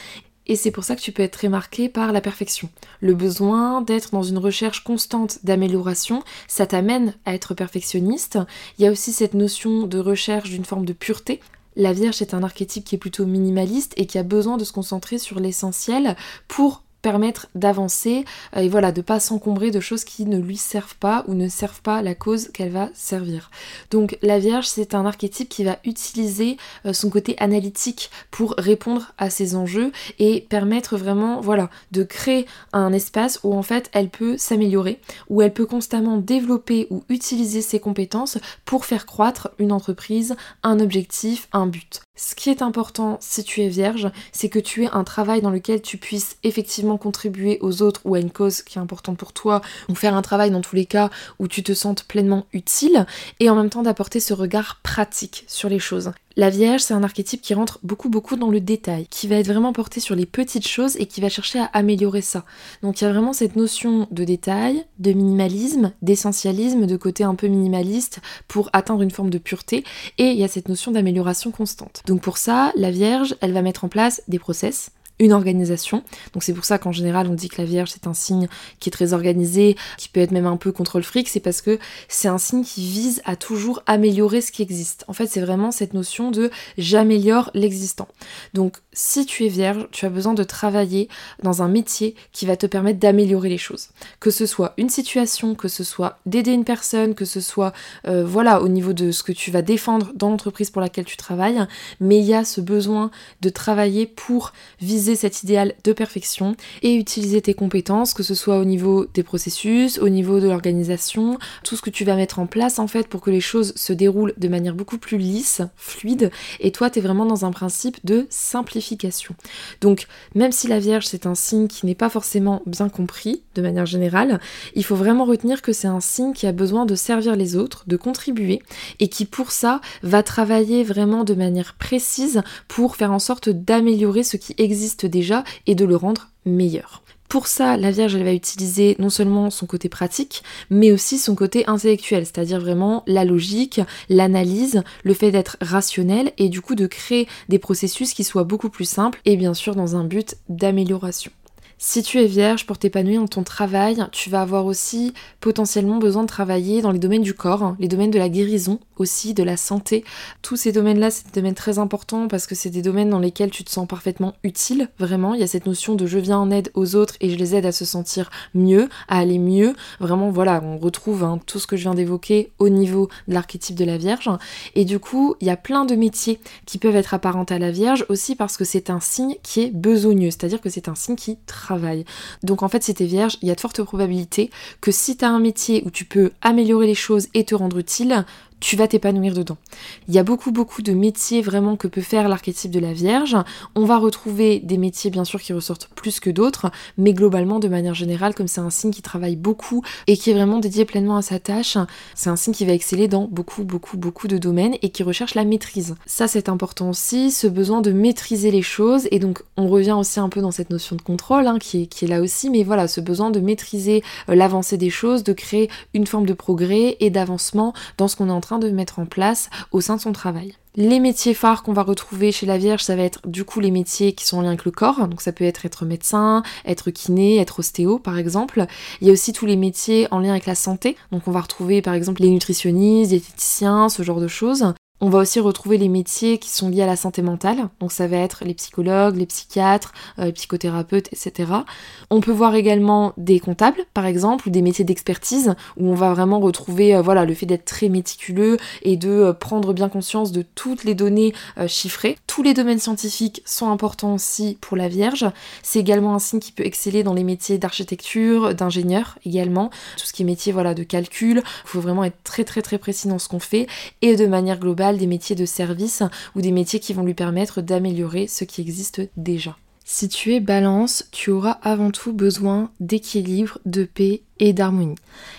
et c'est pour ça que tu peux être très marqué par la perfection. Le besoin d'être dans une recherche constante d'amélioration, ça t'amène à être perfectionniste. Il y a aussi cette notion de recherche d'une forme de pureté. La Vierge est un archétype qui est plutôt minimaliste et qui a besoin de se concentrer sur l'essentiel pour permettre d'avancer euh, et voilà, de pas s'encombrer de choses qui ne lui servent pas ou ne servent pas la cause qu'elle va servir. Donc la Vierge, c'est un archétype qui va utiliser euh, son côté analytique pour répondre à ses enjeux et permettre vraiment, voilà, de créer un espace où en fait elle peut s'améliorer, où elle peut constamment développer ou utiliser ses compétences pour faire croître une entreprise, un objectif, un but. Ce qui est important si tu es vierge, c'est que tu aies un travail dans lequel tu puisses effectivement contribuer aux autres ou à une cause qui est importante pour toi, ou faire un travail dans tous les cas où tu te sentes pleinement utile, et en même temps d'apporter ce regard pratique sur les choses. La Vierge, c'est un archétype qui rentre beaucoup beaucoup dans le détail, qui va être vraiment porté sur les petites choses et qui va chercher à améliorer ça. Donc il y a vraiment cette notion de détail, de minimalisme, d'essentialisme, de côté un peu minimaliste pour atteindre une forme de pureté, et il y a cette notion d'amélioration constante. Donc pour ça, la Vierge, elle va mettre en place des process, une organisation. Donc c'est pour ça qu'en général on dit que la Vierge c'est un signe qui est très organisé, qui peut être même un peu contre le fric, c'est parce que c'est un signe qui vise à toujours améliorer ce qui existe. En fait c'est vraiment cette notion de j'améliore l'existant. Donc si tu es vierge, tu as besoin de travailler dans un métier qui va te permettre d'améliorer les choses. Que ce soit une situation, que ce soit d'aider une personne, que ce soit euh, voilà au niveau de ce que tu vas défendre dans l'entreprise pour laquelle tu travailles, mais il y a ce besoin de travailler pour viser cet idéal de perfection et utiliser tes compétences, que ce soit au niveau des processus, au niveau de l'organisation, tout ce que tu vas mettre en place en fait pour que les choses se déroulent de manière beaucoup plus lisse, fluide, et toi tu es vraiment dans un principe de simplification donc même si la Vierge c'est un signe qui n'est pas forcément bien compris de manière générale, il faut vraiment retenir que c'est un signe qui a besoin de servir les autres, de contribuer, et qui pour ça va travailler vraiment de manière précise pour faire en sorte d'améliorer ce qui existe déjà et de le rendre meilleur. Pour ça, la Vierge, va utiliser non seulement son côté pratique, mais aussi son côté intellectuel, c'est-à-dire vraiment la logique, l'analyse, le fait d'être rationnel et du coup de créer des processus qui soient beaucoup plus simples et bien sûr dans un but d'amélioration. Si tu es vierge pour t'épanouir dans ton travail, tu vas avoir aussi potentiellement besoin de travailler dans les domaines du corps, hein, les domaines de la guérison aussi, de la santé. Tous ces domaines-là, c'est des domaines très importants parce que c'est des domaines dans lesquels tu te sens parfaitement utile, vraiment. Il y a cette notion de je viens en aide aux autres et je les aide à se sentir mieux, à aller mieux. Vraiment, voilà, on retrouve hein, tout ce que je viens d'évoquer au niveau de l'archétype de la Vierge. Et du coup, il y a plein de métiers qui peuvent être apparents à la Vierge aussi parce que c'est un signe qui est besogneux, c'est-à-dire que c'est un signe qui donc en fait, si t'es vierge, il y a de fortes probabilités que si t'as un métier où tu peux améliorer les choses et te rendre utile, tu vas t'épanouir dedans. Il y a beaucoup beaucoup de métiers vraiment que peut faire l'archétype de la Vierge. On va retrouver des métiers bien sûr qui ressortent plus que d'autres, mais globalement de manière générale, comme c'est un signe qui travaille beaucoup et qui est vraiment dédié pleinement à sa tâche, c'est un signe qui va exceller dans beaucoup beaucoup beaucoup de domaines et qui recherche la maîtrise. Ça c'est important aussi, ce besoin de maîtriser les choses et donc on revient aussi un peu dans cette notion de contrôle hein, qui, est, là aussi, mais voilà, ce besoin de maîtriser euh, l'avancée des choses, de créer une forme de progrès et d'avancement dans ce qu'on est en train de mettre en place au sein de son travail. Les métiers phares qu'on va retrouver chez la Vierge, ça va être du coup les métiers qui sont en lien avec le corps. Donc ça peut être être médecin, être kiné, être ostéo par exemple. Il y a aussi tous les métiers en lien avec la santé. Donc on va retrouver par exemple les nutritionnistes, diététiciens, ce genre de choses. On va aussi retrouver les métiers qui sont liés à la santé mentale, donc ça va être les psychologues, les psychiatres, euh, les psychothérapeutes, etc. On peut voir également des comptables, par exemple, ou des métiers d'expertise, où on va vraiment retrouver euh, voilà, le fait d'être très méticuleux et de euh, prendre bien conscience de toutes les données chiffrées. Tous les domaines scientifiques sont importants aussi pour la Vierge. C'est également un signe qui peut exceller dans les métiers d'architecture, d'ingénieur également, tout ce qui est métier voilà, de calcul. Il faut vraiment être très très très précis dans ce qu'on fait et de manière globale des métiers de service ou des métiers qui vont lui permettre d'améliorer ce qui existe déjà. Si tu es balance, tu auras avant tout besoin d'équilibre, de paix et d'harmonie.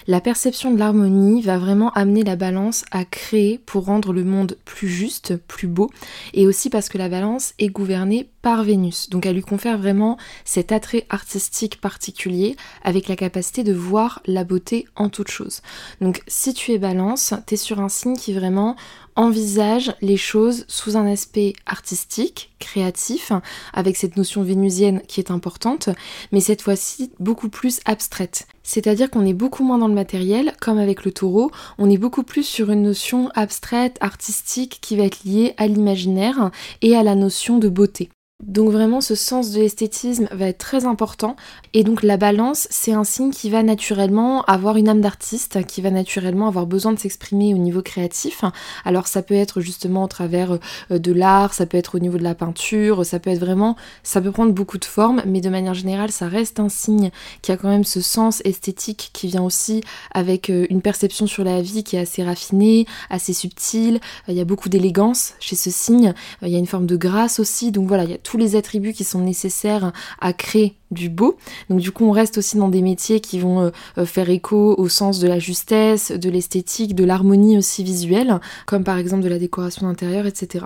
La perception de l'harmonie va vraiment amener la balance à créer pour rendre le monde plus juste, plus beau, et aussi parce que la balance est gouvernée par Vénus. Donc elle lui confère vraiment cet attrait artistique particulier avec la capacité de voir la beauté en toute chose. Donc si tu es balance, tu es sur un signe qui vraiment envisage les choses sous un aspect artistique, créatif, avec cette notion vénusienne qui est importante, mais cette fois-ci beaucoup plus abstraite. C'est-à-dire qu'on est beaucoup moins dans le matériel, comme avec le taureau, on est beaucoup plus sur une notion abstraite, artistique, qui va être liée à l'imaginaire et à la notion de beauté. Donc vraiment ce sens de l'esthétisme va être très important. Et donc la balance c'est un signe qui va naturellement avoir une âme d'artiste, qui va naturellement avoir besoin de s'exprimer au niveau créatif. Alors ça peut être justement au travers euh, de l'art, ça peut être au niveau de la peinture, ça peut être vraiment, ça peut prendre beaucoup de formes mais de manière générale ça reste un signe qui a quand même ce sens esthétique qui vient aussi avec euh, une perception sur la vie qui est assez raffinée, assez subtile, il y a beaucoup d'élégance chez ce signe, il y a une forme de grâce aussi. Donc voilà il y a tous les attributs qui sont nécessaires à créer du beau. Donc du coup on reste aussi dans des métiers qui vont euh, euh, faire écho au sens de la justesse, de l'esthétique, de l'harmonie aussi visuelle, comme par exemple de la décoration d'intérieur, etc.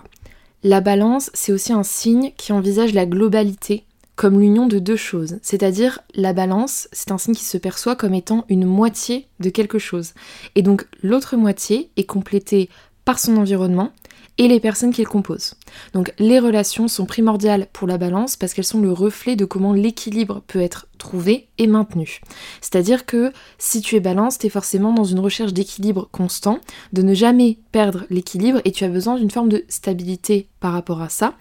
La balance, c'est aussi un signe qui envisage la globalité comme l'union de deux choses. C'est-à-dire la balance, c'est un signe qui se perçoit comme étant une moitié de quelque chose. Et donc l'autre moitié est complétée par son environnement et les personnes qui le composent. Donc les relations sont primordiales pour la balance parce qu'elles sont le reflet de comment l'équilibre peut être trouvé et maintenu. C'est-à-dire que si tu es balance, tu es forcément dans une recherche d'équilibre constant, de ne jamais perdre l'équilibre et tu as besoin d'une forme de stabilité par rapport à ça.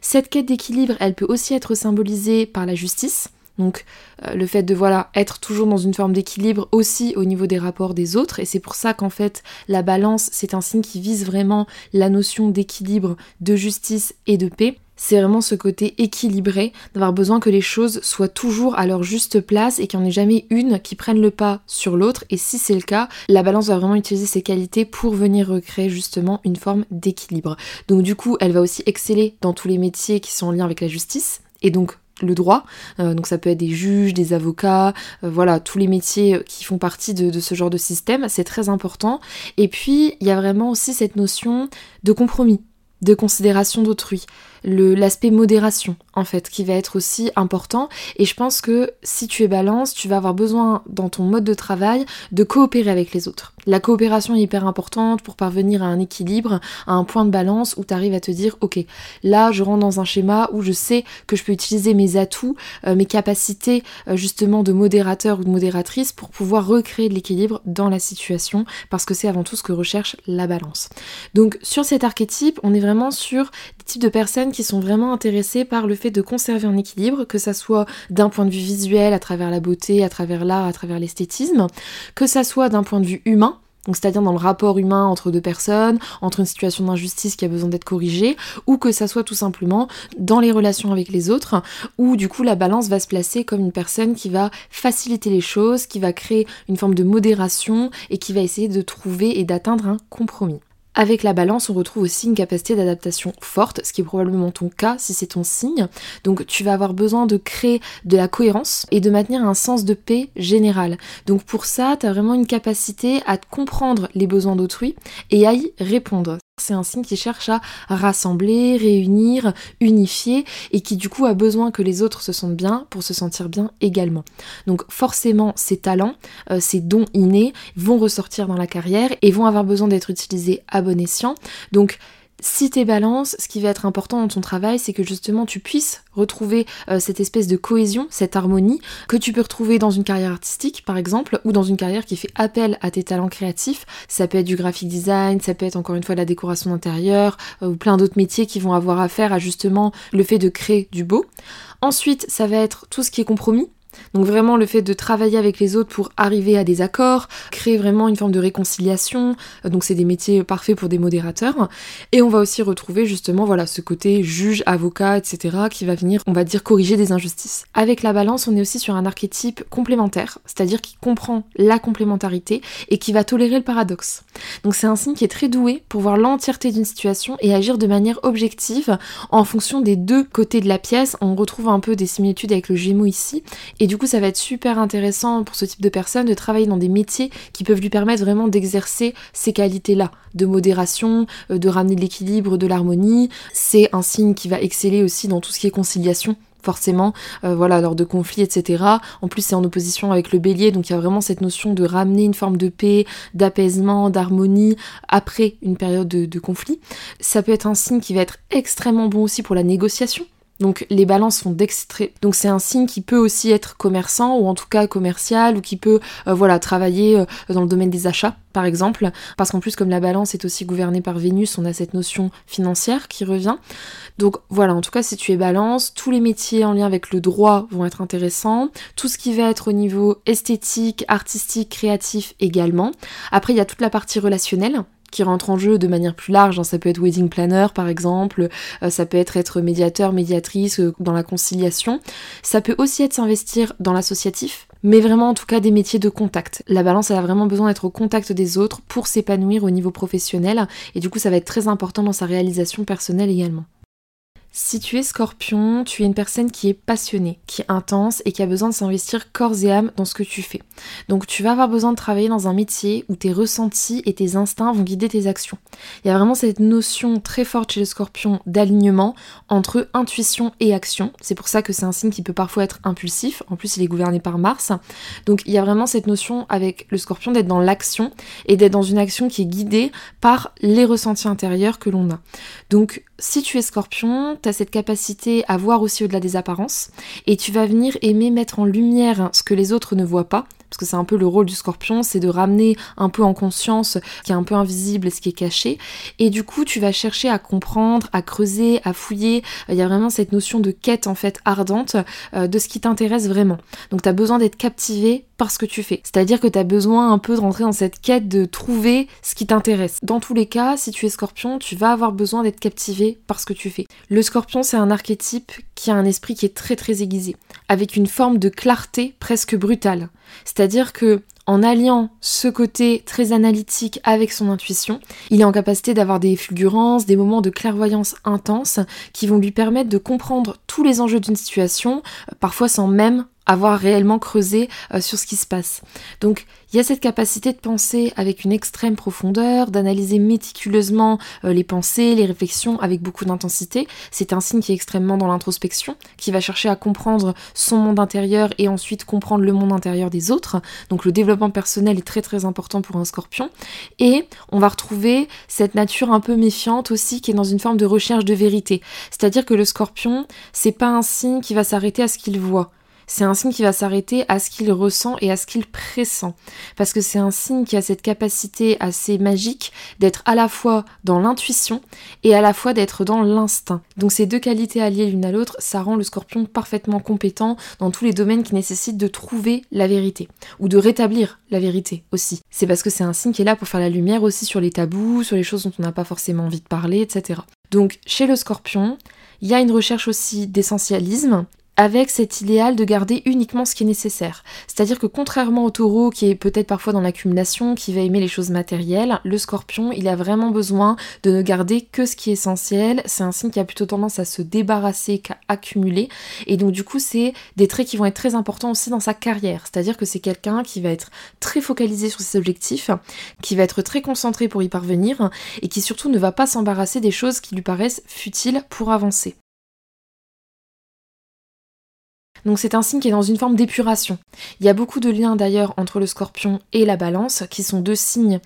Cette quête d'équilibre, elle peut aussi être symbolisée par la justice. Donc euh, le fait de voilà être toujours dans une forme d'équilibre aussi au niveau des rapports des autres et c'est pour ça qu'en fait la balance c'est un signe qui vise vraiment la notion d'équilibre, de justice et de paix. C'est vraiment ce côté équilibré, d'avoir besoin que les choses soient toujours à leur juste place et qu'il n'y en ait jamais une qui prenne le pas sur l'autre. Et si c'est le cas, la balance va vraiment utiliser ses qualités pour venir recréer justement une forme d'équilibre. Donc du coup, elle va aussi exceller dans tous les métiers qui sont en lien avec la justice. Et donc le droit, euh, donc ça peut être des juges, des avocats, euh, voilà, tous les métiers qui font partie de ce genre de système, c'est très important. Et puis, il y a vraiment aussi cette notion de compromis, de considération d'autrui l'aspect modération en fait qui va être aussi important. Et je pense que si tu es balance tu vas avoir besoin dans ton mode de travail de coopérer avec les autres. La coopération est hyper importante pour parvenir à un équilibre à un point de balance où tu arrives à te dire ok là je rentre dans un schéma où je sais que je peux utiliser mes atouts euh, mes capacités euh, justement de modérateur ou de modératrice pour pouvoir recréer de l'équilibre dans la situation parce que c'est avant tout ce que recherche la balance. Donc sur cet archétype on est vraiment sur des types de personnes qui sont vraiment intéressés par le fait de conserver un équilibre, que ça soit d'un point de vue visuel, à travers la beauté, à travers l'art, à travers l'esthétisme, que ça soit d'un point de vue humain, donc c'est-à-dire dans le rapport humain entre deux personnes, entre une situation d'injustice qui a besoin d'être corrigée, ou que ça soit tout simplement dans les relations avec les autres, où du coup la balance va se placer comme une personne qui va faciliter les choses, qui va créer une forme de modération et qui va essayer de trouver et d'atteindre un compromis. Avec la balance, on retrouve aussi une capacité d'adaptation forte, ce qui est probablement ton cas si c'est ton signe. Donc tu vas avoir besoin de créer de la cohérence et de maintenir un sens de paix général. Donc pour ça, tu as vraiment une capacité à comprendre les besoins d'autrui et à y répondre. C'est un signe qui cherche à rassembler, réunir, unifier et qui du coup a besoin que les autres se sentent bien pour se sentir bien également. Donc forcément ces talents, euh, ces dons innés vont ressortir dans la carrière et vont avoir besoin d'être utilisés à bon escient. Donc si t'es balance, ce qui va être important dans ton travail, c'est que justement tu puisses retrouver euh, cette espèce de cohésion, cette harmonie que tu peux retrouver dans une carrière artistique par exemple, ou dans une carrière qui fait appel à tes talents créatifs. Ça peut être du graphic design, ça peut être encore une fois la décoration d'intérieur, euh, ou plein d'autres métiers qui vont avoir affaire à justement le fait de créer du beau. Ensuite, ça va être tout ce qui est compromis, Donc vraiment le fait de travailler avec les autres pour arriver à des accords, créer vraiment une forme de réconciliation. Donc c'est des métiers parfaits pour des modérateurs. Et on va aussi retrouver justement voilà ce côté juge, avocat, etc. qui va venir, on va dire, corriger des injustices. Avec la balance, on est aussi sur un archétype complémentaire, c'est-à-dire qui comprend la complémentarité et qui va tolérer le paradoxe. Donc c'est un signe qui est très doué pour voir l'entièreté d'une situation et agir de manière objective en fonction des deux côtés de la pièce. On retrouve un peu des similitudes avec le Gémeaux ici. Du coup, ça va être super intéressant pour ce type de personne de travailler dans des métiers qui peuvent lui permettre vraiment d'exercer ces qualités-là, de modération, euh, de ramener de l'équilibre, de l'harmonie. C'est un signe qui va exceller aussi dans tout ce qui est conciliation forcément, euh, voilà, lors de conflits, etc. En plus, c'est en opposition avec le bélier, donc il y a vraiment cette notion de ramener une forme de paix, d'apaisement, d'harmonie après une période de, de conflit. Ça peut être un signe qui va être extrêmement bon aussi pour la négociation. Donc les balances sont d'extrait. Donc c'est un signe qui peut aussi être commerçant ou en tout cas commercial ou qui peut euh, voilà travailler euh, dans le domaine des achats par exemple parce qu'en plus comme la balance est aussi gouvernée par Vénus, on a cette notion financière qui revient. Donc voilà, en tout cas si tu es balance, tous les métiers en lien avec le droit vont être intéressants, tout ce qui va être au niveau esthétique, artistique, créatif également. Après il y a toute la partie relationnelle qui rentre en jeu de manière plus large. Hein. Ça peut être wedding planner par exemple, euh, ça peut être être médiateur, médiatrice euh, dans la conciliation. Ça peut aussi être s'investir dans l'associatif, mais vraiment en tout cas des métiers de contact. La balance, elle a vraiment besoin d'être au contact des autres pour s'épanouir au niveau professionnel, et du coup ça va être très important dans sa réalisation personnelle également. Si tu es scorpion, tu es une personne qui est passionnée, qui est intense et qui a besoin de s'investir corps et âme dans ce que tu fais. Donc tu vas avoir besoin de travailler dans un métier où tes ressentis et tes instincts vont guider tes actions. Il y a vraiment cette notion très forte chez le scorpion d'alignement entre intuition et action. C'est pour ça que c'est un signe qui peut parfois être impulsif. En plus, il est gouverné par Mars. Donc il y a vraiment cette notion avec le scorpion d'être dans l'action et d'être dans une action qui est guidée par les ressentis intérieurs que l'on a. Donc si tu es scorpion, tu as cette capacité à voir aussi au-delà des apparences et tu vas venir aimer mettre en lumière ce que les autres ne voient pas parce que c'est un peu le rôle du scorpion, c'est de ramener un peu en conscience ce qui est un peu invisible et ce qui est caché. Et du coup, tu vas chercher à comprendre, à creuser, à fouiller. Il y a vraiment cette notion de quête en fait ardente euh, de ce qui t'intéresse vraiment. Donc tu as besoin d'être captivé par ce que tu fais. C'est-à-dire que tu as besoin un peu de rentrer dans cette quête de trouver ce qui t'intéresse. Dans tous les cas, si tu es scorpion, tu vas avoir besoin d'être captivé par ce que tu fais. Le scorpion, c'est un archétype qui a un esprit qui est très très aiguisé, avec une forme de clarté presque brutale. C'est-à-dire que en alliant ce côté très analytique avec son intuition, il est en capacité d'avoir des fulgurances, des moments de clairvoyance intense qui vont lui permettre de comprendre tous les enjeux d'une situation, parfois sans même avoir réellement creusé euh, sur ce qui se passe. Donc il y a cette capacité de penser avec une extrême profondeur, d'analyser méticuleusement euh, les pensées, les réflexions avec beaucoup d'intensité. C'est un signe qui est extrêmement dans l'introspection, qui va chercher à comprendre son monde intérieur et ensuite comprendre le monde intérieur des autres. Donc le développement personnel est très très important pour un scorpion. Et on va retrouver cette nature un peu méfiante aussi qui est dans une forme de recherche de vérité. C'est-à-dire que le scorpion, c'est pas un signe qui va s'arrêter à ce qu'il voit c'est un signe qui va s'arrêter à ce qu'il ressent et à ce qu'il pressent. Parce que c'est un signe qui a cette capacité assez magique d'être à la fois dans l'intuition et à la fois d'être dans l'instinct. Donc ces deux qualités alliées l'une à l'autre, ça rend le scorpion parfaitement compétent dans tous les domaines qui nécessitent de trouver la vérité. Ou de rétablir la vérité aussi. C'est parce que c'est un signe qui est là pour faire la lumière aussi sur les tabous, sur les choses dont on n'a pas forcément envie de parler, etc. Donc chez le scorpion, il y a une recherche aussi d'essentialisme avec cet idéal de garder uniquement ce qui est nécessaire. C'est-à-dire que contrairement au taureau qui est peut-être parfois dans l'accumulation, qui va aimer les choses matérielles, le scorpion, il a vraiment besoin de ne garder que ce qui est essentiel. C'est un signe qui a plutôt tendance à se débarrasser qu'à accumuler. Et donc du coup, c'est des traits qui vont être très importants aussi dans sa carrière. C'est-à-dire que c'est quelqu'un qui va être très focalisé sur ses objectifs, qui va être très concentré pour y parvenir, et qui surtout ne va pas s'embarrasser des choses qui lui paraissent futiles pour avancer. Donc c'est un signe qui est dans une forme d'épuration. Il y a beaucoup de liens d'ailleurs entre le scorpion et la balance, qui sont deux signes.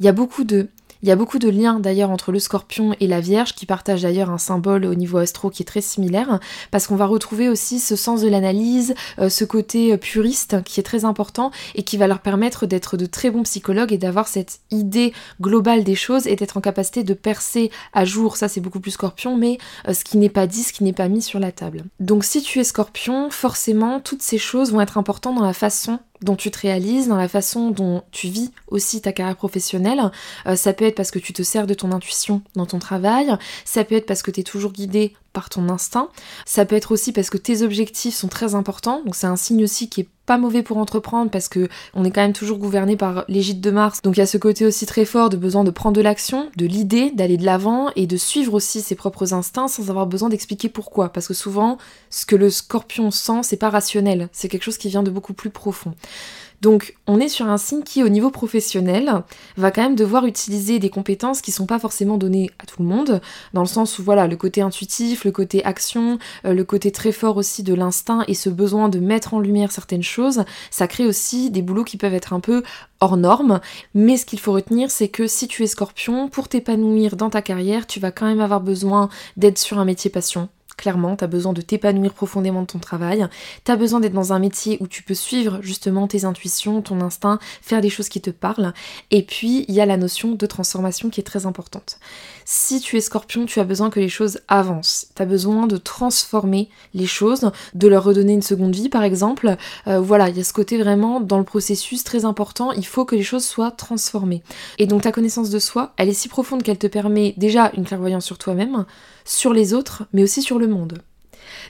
Il y a beaucoup de Il y a beaucoup de liens d'ailleurs entre le scorpion et la vierge qui partagent d'ailleurs un symbole au niveau astro qui est très similaire parce qu'on va retrouver aussi ce sens de l'analyse, euh, ce côté euh, puriste qui est très important et qui va leur permettre d'être de très bons psychologues et d'avoir cette idée globale des choses et d'être en capacité de percer à jour, ça c'est beaucoup plus scorpion, mais euh, ce qui n'est pas dit, ce qui n'est pas mis sur la table. Donc si tu es scorpion, forcément toutes ces choses vont être importantes dans la façon dont tu te réalises, dans la façon dont tu vis aussi ta carrière professionnelle. Euh, ça peut être parce que tu te sers de ton intuition dans ton travail, ça peut être parce que tu es toujours guidé par ton instinct, ça peut être aussi parce que tes objectifs sont très importants, donc c'est un signe aussi qui est pas mauvais pour entreprendre parce que on est quand même toujours gouverné par l'égide de Mars. Donc il y a ce côté aussi très fort de besoin de prendre de l'action, de l'idée, d'aller de l'avant et de suivre aussi ses propres instincts sans avoir besoin d'expliquer pourquoi. Parce que souvent, ce que le scorpion sent, c'est pas rationnel, c'est quelque chose qui vient de beaucoup plus profond. Donc on est sur un signe qui au niveau professionnel va quand même devoir utiliser des compétences qui sont pas forcément données à tout le monde, dans le sens où voilà le côté intuitif, le côté action, euh, le côté très fort aussi de l'instinct et ce besoin de mettre en lumière certaines choses, ça crée aussi des boulots qui peuvent être un peu hors normes. Mais ce qu'il faut retenir, c'est que si tu es scorpion, pour t'épanouir dans ta carrière, tu vas quand même avoir besoin d'être sur un métier passion Clairement, tu as besoin de t'épanouir profondément de ton travail, tu as besoin d'être dans un métier où tu peux suivre justement tes intuitions, ton instinct, faire des choses qui te parlent. Et puis, il y a la notion de transformation qui est très importante. Si tu es scorpion, tu as besoin que les choses avancent. Tu as besoin de transformer les choses, de leur redonner une seconde vie par exemple. Euh, voilà, il y a ce côté vraiment dans le processus très important, il faut que les choses soient transformées. Et donc ta connaissance de soi, elle est si profonde qu'elle te permet déjà une clairvoyance sur toi-même, sur les autres, mais aussi sur le monde.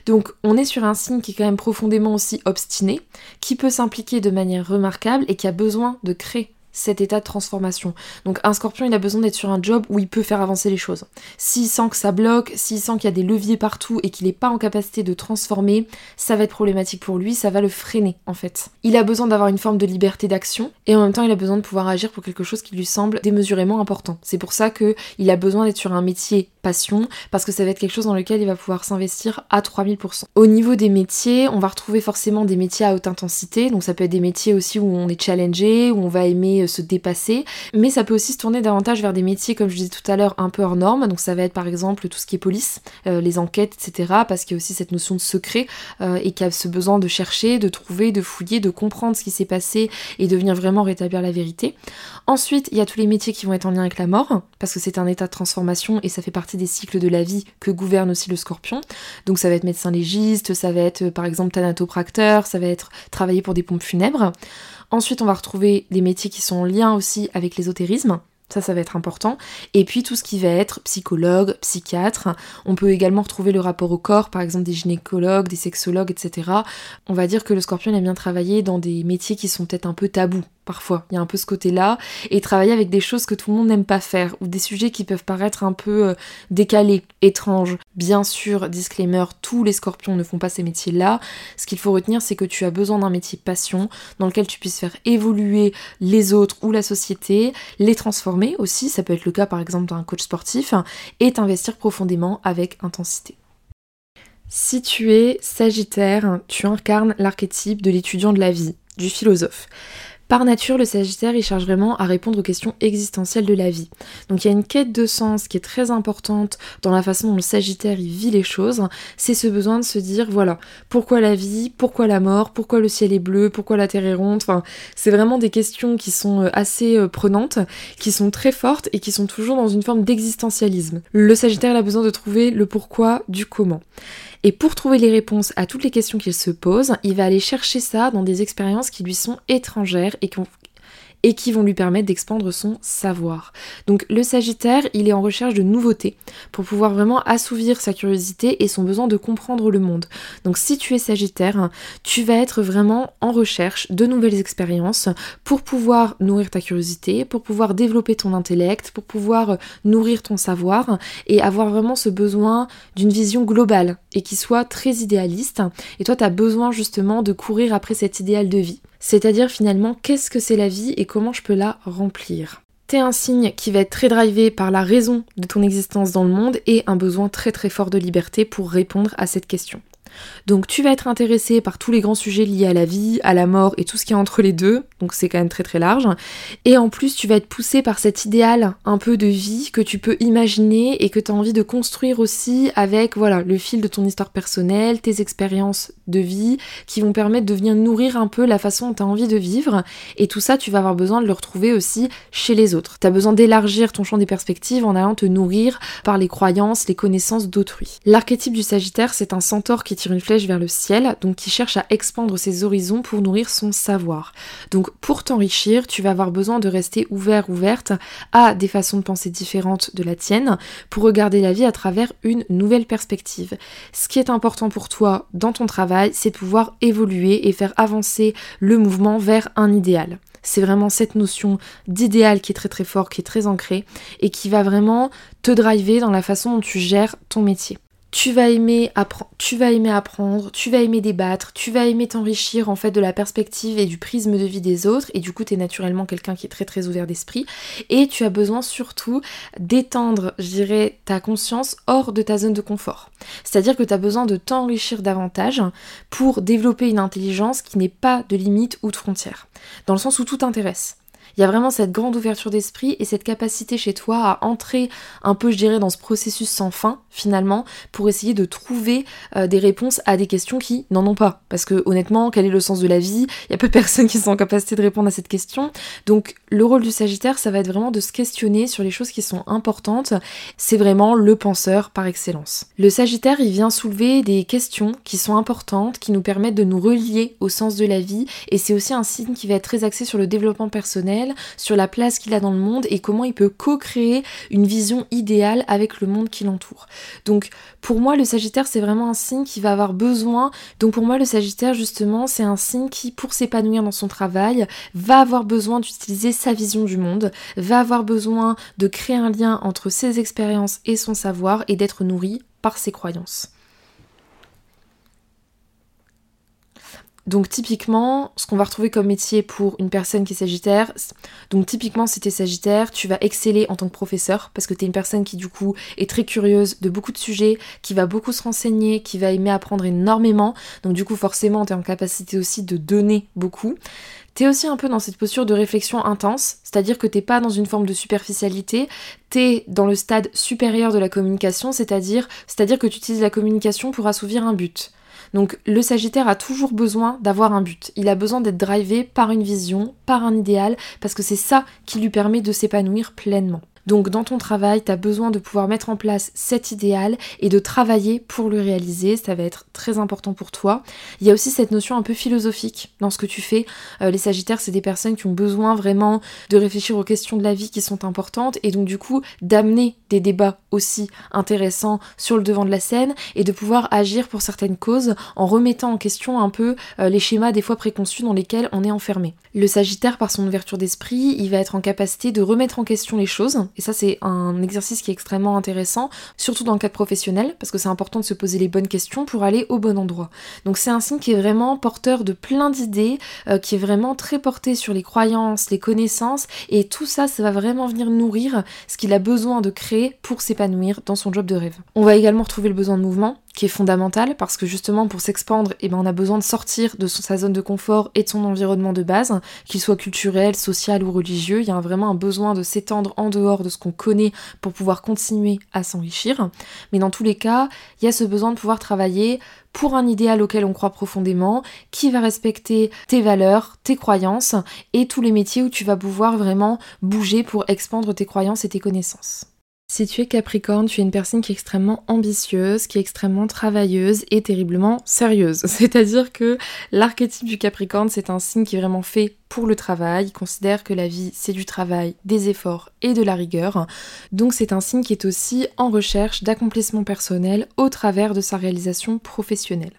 Donc on est sur un signe qui est quand même profondément aussi obstiné, qui peut s'impliquer de manière remarquable et qui a besoin de créer cet état de transformation. Donc un scorpion, il a besoin d'être sur un job où il peut faire avancer les choses. S'il sent que ça bloque, s'il sent qu'il y a des leviers partout et qu'il n'est pas en capacité de transformer, ça va être problématique pour lui, ça va le freiner en fait. Il a besoin d'avoir une forme de liberté d'action et en même temps il a besoin de pouvoir agir pour quelque chose qui lui semble démesurément important. C'est pour ça que il a besoin d'être sur un métier passion parce que ça va être quelque chose dans lequel il va pouvoir s'investir à 3000%. Au niveau des métiers, on va retrouver forcément des métiers à haute intensité, donc ça peut être des métiers aussi où on est challengé, où on va aimer euh, se dépasser, mais ça peut aussi se tourner davantage vers des métiers comme je disais tout à l'heure un peu hors normes, donc ça va être par exemple tout ce qui est police, euh, les enquêtes, etc. parce qu'il y a aussi cette notion de secret euh, et qu'il y a ce besoin de chercher, de trouver, de fouiller, de comprendre ce qui s'est passé et de venir vraiment rétablir la vérité. Ensuite, il y a tous les métiers qui vont être en lien avec la mort, parce que c'est un état de transformation et ça fait partie des cycles de la vie que gouverne aussi le scorpion. Donc ça va être médecin légiste, ça va être par exemple thanatopracteur, ça va être travailler pour des pompes funèbres. Ensuite, on va retrouver des métiers qui sont en lien aussi avec l'ésotérisme. Ça, ça va être important. Et puis tout ce qui va être psychologue, psychiatre. On peut également retrouver le rapport au corps, par exemple des gynécologues, des sexologues, etc. On va dire que le scorpion aime bien travailler dans des métiers qui sont peut-être un peu tabous parfois. Il y a un peu ce côté-là. Et travailler avec des choses que tout le monde n'aime pas faire, ou des sujets qui peuvent paraître un peu euh, décalés, étranges. Bien sûr, disclaimer, tous les scorpions ne font pas ces métiers-là. Ce qu'il faut retenir, c'est que tu as besoin d'un métier passion, dans lequel tu puisses faire évoluer les autres ou la société, les transformer aussi, ça peut être le cas par exemple d'un coach sportif, et t'investir profondément avec intensité. Si tu es Sagittaire, tu incarnes l'archétype de l'étudiant de la vie, du philosophe. Par nature, le Sagittaire, il cherche vraiment à répondre aux questions existentielles de la vie. Donc il y a une quête de sens qui est très importante dans la façon dont le Sagittaire vit les choses. C'est ce besoin de se dire, voilà, pourquoi la vie, pourquoi la mort, pourquoi le ciel est bleu, pourquoi la terre est ronde. Enfin, c'est vraiment des questions qui sont euh, assez euh, prenantes, qui sont très fortes et qui sont toujours dans une forme d'existentialisme. Le Sagittaire a besoin de trouver le pourquoi du comment. Et pour trouver les réponses à toutes les questions qu'il se pose, il va aller chercher ça dans des expériences qui lui sont étrangères et qui, et qui vont lui permettre d'expandre son savoir. Donc le Sagittaire, il est en recherche de nouveautés pour pouvoir vraiment assouvir sa curiosité et son besoin de comprendre le monde. Donc si tu es Sagittaire, tu vas être vraiment en recherche de nouvelles expériences pour pouvoir nourrir ta curiosité, pour pouvoir développer ton intellect, pour pouvoir nourrir ton savoir et avoir vraiment ce besoin d'une vision globale et qui soit très idéaliste. Et toi, tu as besoin justement de courir après cet idéal de vie. C'est-à-dire finalement qu'est-ce que c'est la vie et comment je peux la remplir? T'es un signe qui va être très drivé par la raison de ton existence dans le monde et un besoin très très fort de liberté pour répondre à cette question. Donc tu vas être intéressé par tous les grands sujets liés à la vie, à la mort et tout ce qui est entre les deux, donc c'est quand même très très large. Et en plus tu vas être poussé par cet idéal un peu de vie que tu peux imaginer et que tu as envie de construire aussi avec voilà le fil de ton histoire personnelle, tes expériences de vie qui vont permettre de venir nourrir un peu la façon dont tu as envie de vivre. Et tout ça tu vas avoir besoin de le retrouver aussi chez les autres. Tu as besoin d'élargir ton champ des perspectives en allant te nourrir par les croyances, les connaissances d'autrui. L'archétype du Sagittaire c'est un centaure qui une flèche vers le ciel, donc qui cherche à expandre ses horizons pour nourrir son savoir. Donc pour t'enrichir, tu vas avoir besoin de rester ouvert, ouverte à des façons de penser différentes de la tienne pour regarder la vie à travers une nouvelle perspective. Ce qui est important pour toi dans ton travail, c'est de pouvoir évoluer et faire avancer le mouvement vers un idéal. C'est vraiment cette notion d'idéal qui est très très fort, qui est très ancrée et qui va vraiment te driver dans la façon dont tu gères ton métier tu vas aimer apprendre, tu vas aimer débattre, tu vas aimer t'enrichir en fait de la perspective et du prisme de vie des autres. Et du coup tu es naturellement quelqu'un qui est très très ouvert d'esprit. Et tu as besoin surtout d'étendre, je dirais, ta conscience hors de ta zone de confort. C'est-à-dire que tu as besoin de t'enrichir davantage pour développer une intelligence qui n'est pas de limite ou de frontières, dans le sens où tout t'intéresse il y a vraiment cette grande ouverture d'esprit et cette capacité chez toi à entrer un peu, je dirais, dans ce processus sans fin, finalement, pour essayer de trouver euh, des réponses à des questions qui n'en ont pas. Parce que honnêtement, quel est le sens de la vie? Il y a peu de personnes qui sont en capacité de répondre à cette question. Donc le rôle du Sagittaire, ça va être vraiment de se questionner sur les choses qui sont importantes. C'est vraiment le penseur par excellence. Le Sagittaire, il vient soulever des questions qui sont importantes, qui nous permettent de nous relier au sens de la vie, et c'est aussi un signe qui va être très axé sur le développement personnel sur la place qu'il a dans le monde et comment il peut co-créer une vision idéale avec le monde qui l'entoure. Donc pour moi le Sagittaire c'est vraiment un signe qui va avoir besoin, donc pour moi le Sagittaire justement c'est un signe qui pour s'épanouir dans son travail va avoir besoin d'utiliser sa vision du monde, va avoir besoin de créer un lien entre ses expériences et son savoir et d'être nourri par ses croyances. Donc typiquement, ce qu'on va retrouver comme métier pour une personne qui est sagittaire, donc typiquement si tu es sagittaire, tu vas exceller en tant que professeur parce que tu es une personne qui du coup est très curieuse de beaucoup de sujets, qui va beaucoup se renseigner, qui va aimer apprendre énormément. Donc du coup forcément tu es en capacité aussi de donner beaucoup. T'es aussi un peu dans cette posture de réflexion intense, c'est-à-dire que t'es pas dans une forme de superficialité, t'es dans le stade supérieur de la communication, c'est-à-dire c'est-à-dire que tu utilises la communication pour assouvir un but. Donc le Sagittaire a toujours besoin d'avoir un but. Il a besoin d'être drivé par une vision, par un idéal, parce que c'est ça qui lui permet de s'épanouir pleinement. Donc dans ton travail, tu as besoin de pouvoir mettre en place cet idéal et de travailler pour le réaliser. Ça va être très important pour toi. Il y a aussi cette notion un peu philosophique dans ce que tu fais. Euh, les Sagittaires, c'est des personnes qui ont besoin vraiment de réfléchir aux questions de la vie qui sont importantes et donc du coup d'amener des débats aussi intéressants sur le devant de la scène et de pouvoir agir pour certaines causes en remettant en question un peu euh, les schémas des fois préconçus dans lesquels on est enfermé. Le Sagittaire, par son ouverture d'esprit, il va être en capacité de remettre en question les choses et ça, c'est un exercice qui est extrêmement intéressant, surtout dans le cadre professionnel, parce que c'est important de se poser les bonnes questions pour aller au bon endroit. Donc c'est un signe qui est vraiment porteur de plein d'idées, euh, qui est vraiment très porté sur les croyances, les connaissances, et tout ça, ça va vraiment venir nourrir ce qu'il a besoin de créer pour s'épanouir dans son job de rêve. On va également retrouver le besoin de mouvement, qui est fondamental parce que justement pour s'expandre, eh ben, on a besoin de sortir de sa zone de confort et de son environnement de base, qu'il soit culturel, social ou religieux. Il y a vraiment un besoin de s'étendre en dehors de ce qu'on connaît pour pouvoir continuer à s'enrichir. Mais dans tous les cas, il y a ce besoin de pouvoir travailler pour un idéal auquel on croit profondément, qui va respecter tes valeurs, tes croyances et tous les métiers où tu vas pouvoir vraiment bouger pour expandre tes croyances et tes connaissances. Si tu es Capricorne, tu es une personne qui est extrêmement ambitieuse, qui est extrêmement travailleuse et terriblement sérieuse. *laughs* C'est-à-dire que l'archétype du Capricorne, c'est un signe qui est vraiment fait pour le travail. Il considère que la vie, c'est du travail, des efforts et de la rigueur. Donc c'est un signe qui est aussi en recherche d'accomplissement personnel au travers de sa réalisation professionnelle.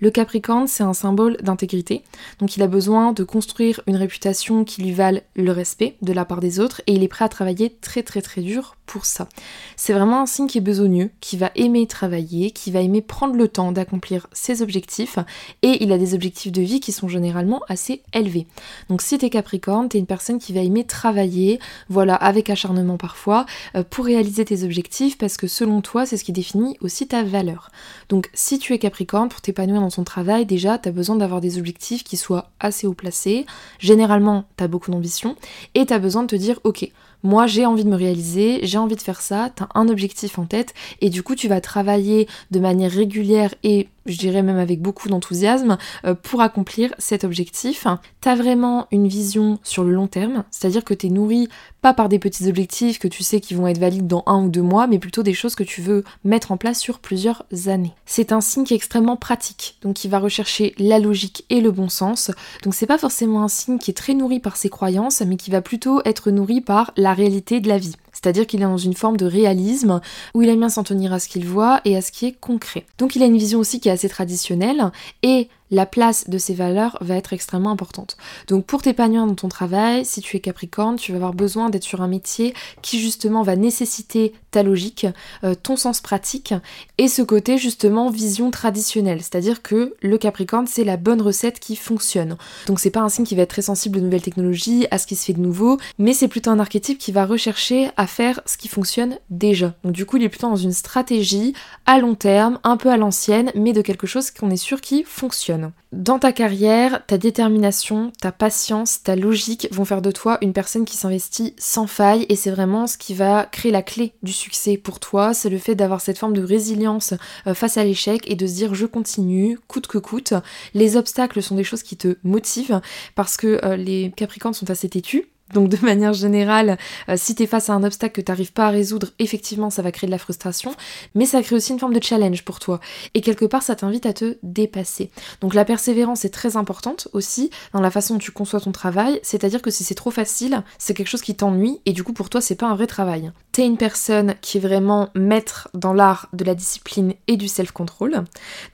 Le Capricorne, c'est un symbole d'intégrité, donc il a besoin de construire une réputation qui lui vale le respect de la part des autres et il est prêt à travailler très très très dur pour ça. C'est vraiment un signe qui est besogneux, qui va aimer travailler, qui va aimer prendre le temps d'accomplir ses objectifs et il a des objectifs de vie qui sont généralement assez élevés. Donc si t'es Capricorne, t'es une personne qui va aimer travailler, voilà, avec acharnement parfois, euh, pour réaliser tes objectifs parce que selon toi, c'est ce qui définit aussi ta valeur. Donc si tu es Capricorne, pour tes dans ton travail, déjà, tu as besoin d'avoir des objectifs qui soient assez haut placés. Généralement, tu as beaucoup d'ambition et tu as besoin de te dire, ok, moi j'ai envie de me réaliser, j'ai envie de faire ça, tu as un objectif en tête et du coup tu vas travailler de manière régulière et je dirais même avec beaucoup d'enthousiasme, euh, pour accomplir cet objectif. Tu as vraiment une vision sur le long terme, c'est-à-dire que tu es nourri pas par des petits objectifs que tu sais qui vont être valides dans un ou deux mois, mais plutôt des choses que tu veux mettre en place sur plusieurs années. C'est un signe qui est extrêmement pratique, donc qui va rechercher la logique et le bon sens. Donc c'est pas forcément un signe qui est très nourri par ses croyances, mais qui va plutôt être nourri par la réalité de la vie. C'est-à-dire qu'il est dans une forme de réalisme où il aime bien s'en tenir à ce qu'il voit et à ce qui est concret. Donc il a une vision aussi qui est assez traditionnelle et la place de ces valeurs va être extrêmement importante. Donc pour t'épanouir dans ton travail, si tu es Capricorne, tu vas avoir besoin d'être sur un métier qui justement va nécessiter ta logique, euh, ton sens pratique et ce côté justement vision traditionnelle. C'est-à-dire que le Capricorne, c'est la bonne recette qui fonctionne. Donc c'est pas un signe qui va être très sensible aux nouvelles technologies, à ce qui se fait de nouveau, mais c'est plutôt un archétype qui va rechercher faire ce qui fonctionne déjà. Donc du coup, il est plutôt dans une stratégie à long terme, un peu à l'ancienne, mais de quelque chose qu'on est sûr qui fonctionne. Dans ta carrière, ta détermination, ta patience, ta logique vont faire de toi une personne qui s'investit sans faille et c'est vraiment ce qui va créer la clé du succès pour toi. C'est le fait d'avoir cette forme de résilience euh, face à l'échec et de se dire je continue, coûte que coûte. Les obstacles sont des choses qui te motivent parce que euh, les Capricornes sont assez têtus donc de manière générale, euh, si tu es face à un obstacle que tu n'arrives pas à résoudre, effectivement ça va créer de la frustration, mais ça crée aussi une forme de challenge pour toi. Et quelque part ça t'invite à te dépasser. Donc la persévérance est très importante aussi dans la façon dont tu conçois ton travail, c'est-à-dire que si c'est trop facile, c'est quelque chose qui t'ennuie et du coup pour toi c'est pas un vrai travail. T'es une personne qui est vraiment maître dans l'art de la discipline et du self-control.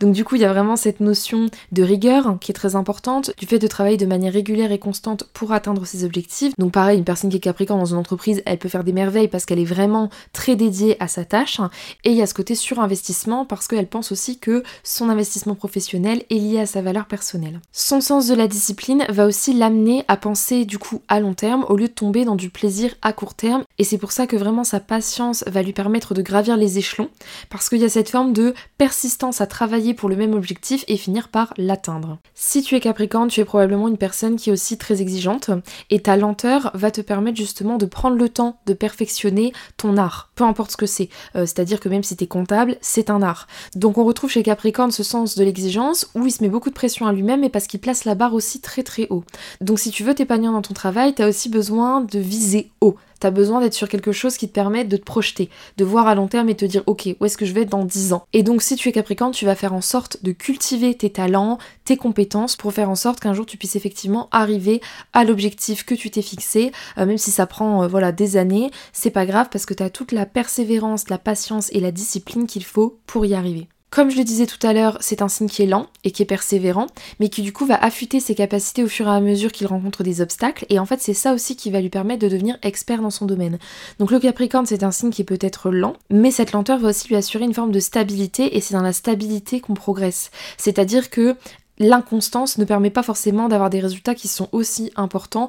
Donc du coup il y a vraiment cette notion de rigueur qui est très importante, du fait de travailler de manière régulière et constante pour atteindre ses objectifs. Donc pareil, une personne qui est capricorne dans une entreprise, elle peut faire des merveilles parce qu'elle est vraiment très dédiée à sa tâche. Et il y a ce côté surinvestissement parce qu'elle pense aussi que son investissement professionnel est lié à sa valeur personnelle. Son sens de la discipline va aussi l'amener à penser du coup à long terme au lieu de tomber dans du plaisir à court terme. Et c'est pour ça que vraiment sa patience va lui permettre de gravir les échelons parce qu'il y a cette forme de persistance à travailler pour le même objectif et finir par l'atteindre. Si tu es capricorne, tu es probablement une personne qui est aussi très exigeante et ta lenteur va te permettre justement de prendre le temps de perfectionner ton art, peu importe ce que c'est. Euh, c'est-à-dire que même si t'es comptable, c'est un art. Donc on retrouve chez Capricorne ce sens de l'exigence où il se met beaucoup de pression à lui-même et parce qu'il place la barre aussi très très haut. Donc si tu veux t'épanouir dans ton travail, t'as aussi besoin de viser haut. T'as besoin d'être sur quelque chose qui te permet de te projeter, de voir à long terme et te dire ok, où est-ce que je vais dans 10 ans? Et donc si tu es Capricorne, tu vas faire en sorte de cultiver tes talents, tes compétences pour faire en sorte qu'un jour tu puisses effectivement arriver à l'objectif que tu t'es fixé, euh, même si ça prend euh, voilà des années, c'est pas grave parce que tu as toute la persévérance, la patience et la discipline qu'il faut pour y arriver. Comme je le disais tout à l'heure, c'est un signe qui est lent et qui est persévérant, mais qui du coup va affûter ses capacités au fur et à mesure qu'il rencontre des obstacles, et en fait c'est ça aussi qui va lui permettre de devenir expert dans son domaine. Donc le Capricorne c'est un signe qui peut être lent, mais cette lenteur va aussi lui assurer une forme de stabilité, et c'est dans la stabilité qu'on progresse. C'est-à-dire que l'inconstance ne permet pas forcément d'avoir des résultats qui sont aussi importants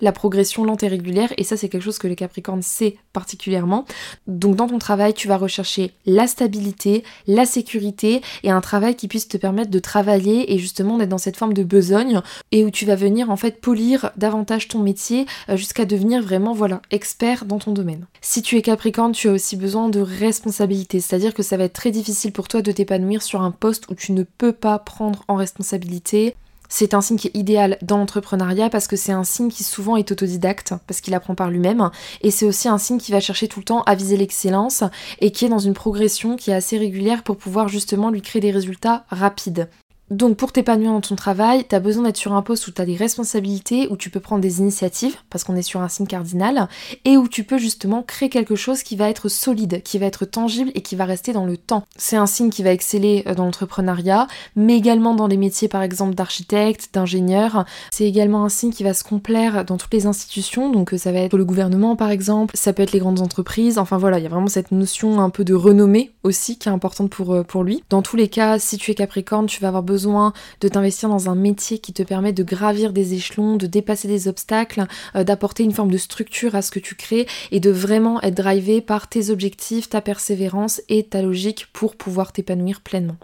la progression lente et régulière et ça c'est quelque chose que les Capricornes sait particulièrement. Donc dans ton travail, tu vas rechercher la stabilité, la sécurité et un travail qui puisse te permettre de travailler et justement d'être dans cette forme de besogne et où tu vas venir en fait polir davantage ton métier euh, jusqu'à devenir vraiment voilà, expert dans ton domaine. Si tu es Capricorne, tu as aussi besoin de responsabilité, c'est-à-dire que ça va être très difficile pour toi de t'épanouir sur un poste où tu ne peux pas prendre en responsabilité. C'est un signe qui est idéal dans l'entrepreneuriat parce que c'est un signe qui souvent est autodidacte, parce qu'il apprend par lui-même. Et c'est aussi un signe qui va chercher tout le temps à viser l'excellence et qui est dans une progression qui est assez régulière pour pouvoir justement lui créer des résultats rapides. Donc pour t'épanouir dans ton travail, tu as besoin d'être sur un poste où tu as des responsabilités, où tu peux prendre des initiatives, parce qu'on est sur un signe cardinal, et où tu peux justement créer quelque chose qui va être solide, qui va être tangible et qui va rester dans le temps. C'est un signe qui va exceller euh, dans l'entrepreneuriat, mais également dans les métiers par exemple d'architecte, d'ingénieur. C'est également un signe qui va se complaire dans toutes les institutions, donc euh, ça va être le gouvernement par exemple, ça peut être les grandes entreprises, enfin voilà, il y a vraiment cette notion un peu de renommée aussi qui est importante pour, euh, pour lui. Dans tous les cas, si tu es Capricorne, tu vas avoir besoin de t'investir dans un métier qui te permet de gravir des échelons, de dépasser des obstacles, euh, d'apporter une forme de structure à ce que tu crées et de vraiment être drivé par tes objectifs, ta persévérance et ta logique pour pouvoir t'épanouir pleinement.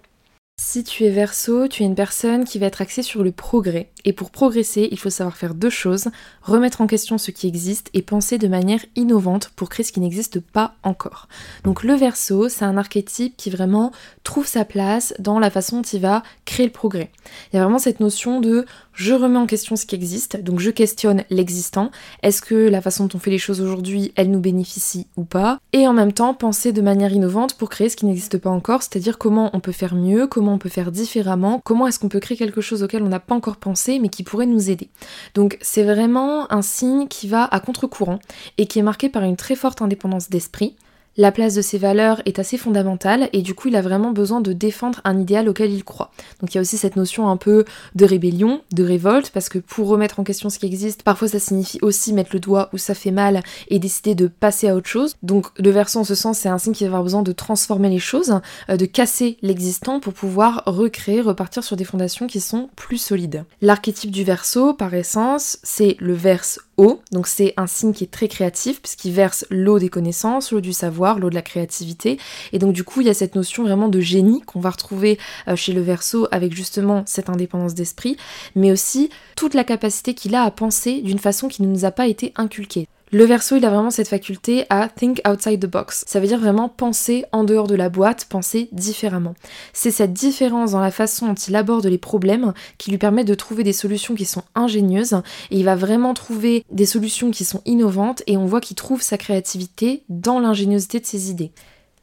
Si tu es verso, tu es une personne qui va être axée sur le progrès. Et pour progresser, il faut savoir faire deux choses, remettre en question ce qui existe et penser de manière innovante pour créer ce qui n'existe pas encore. Donc le verso, c'est un archétype qui vraiment trouve sa place dans la façon dont il va créer le progrès. Il y a vraiment cette notion de je remets en question ce qui existe, donc je questionne l'existant. Est-ce que la façon dont on fait les choses aujourd'hui, elle nous bénéficie ou pas? Et en même temps, penser de manière innovante pour créer ce qui n'existe pas encore, c'est-à-dire comment on peut faire mieux, comment on peut faire différemment, comment est-ce qu'on peut créer quelque chose auquel on n'a pas encore pensé mais qui pourrait nous aider. Donc c'est vraiment un signe qui va à contre-courant et qui est marqué par une très forte indépendance d'esprit. La place de ses valeurs est assez fondamentale et du coup il a vraiment besoin de défendre un idéal auquel il croit. Donc il y a aussi cette notion un peu de rébellion, de révolte, parce que pour remettre en question ce qui existe, parfois ça signifie aussi mettre le doigt où ça fait mal et décider de passer à autre chose. Donc le verso en ce sens c'est un signe qui va avoir besoin de transformer les choses, euh, de casser l'existant pour pouvoir recréer, repartir sur des fondations qui sont plus solides. L'archétype du verso par essence c'est le verse haut, donc c'est un signe qui est très créatif puisqu'il verse l'eau des connaissances, l'eau du savoir, l'eau de la créativité. Et donc du coup, il y a cette notion vraiment de génie qu'on va retrouver euh, chez le Verseau avec justement cette indépendance d'esprit, mais aussi toute la capacité qu'il a à penser d'une façon qui ne nous a pas été inculquée. Le verso, il a vraiment cette faculté à think outside the box. Ça veut dire vraiment penser en dehors de la boîte, penser différemment. C'est cette différence dans la façon dont il aborde les problèmes qui lui permet de trouver des solutions qui sont ingénieuses et il va vraiment trouver des solutions qui sont innovantes et on voit qu'il trouve sa créativité dans l'ingéniosité de ses idées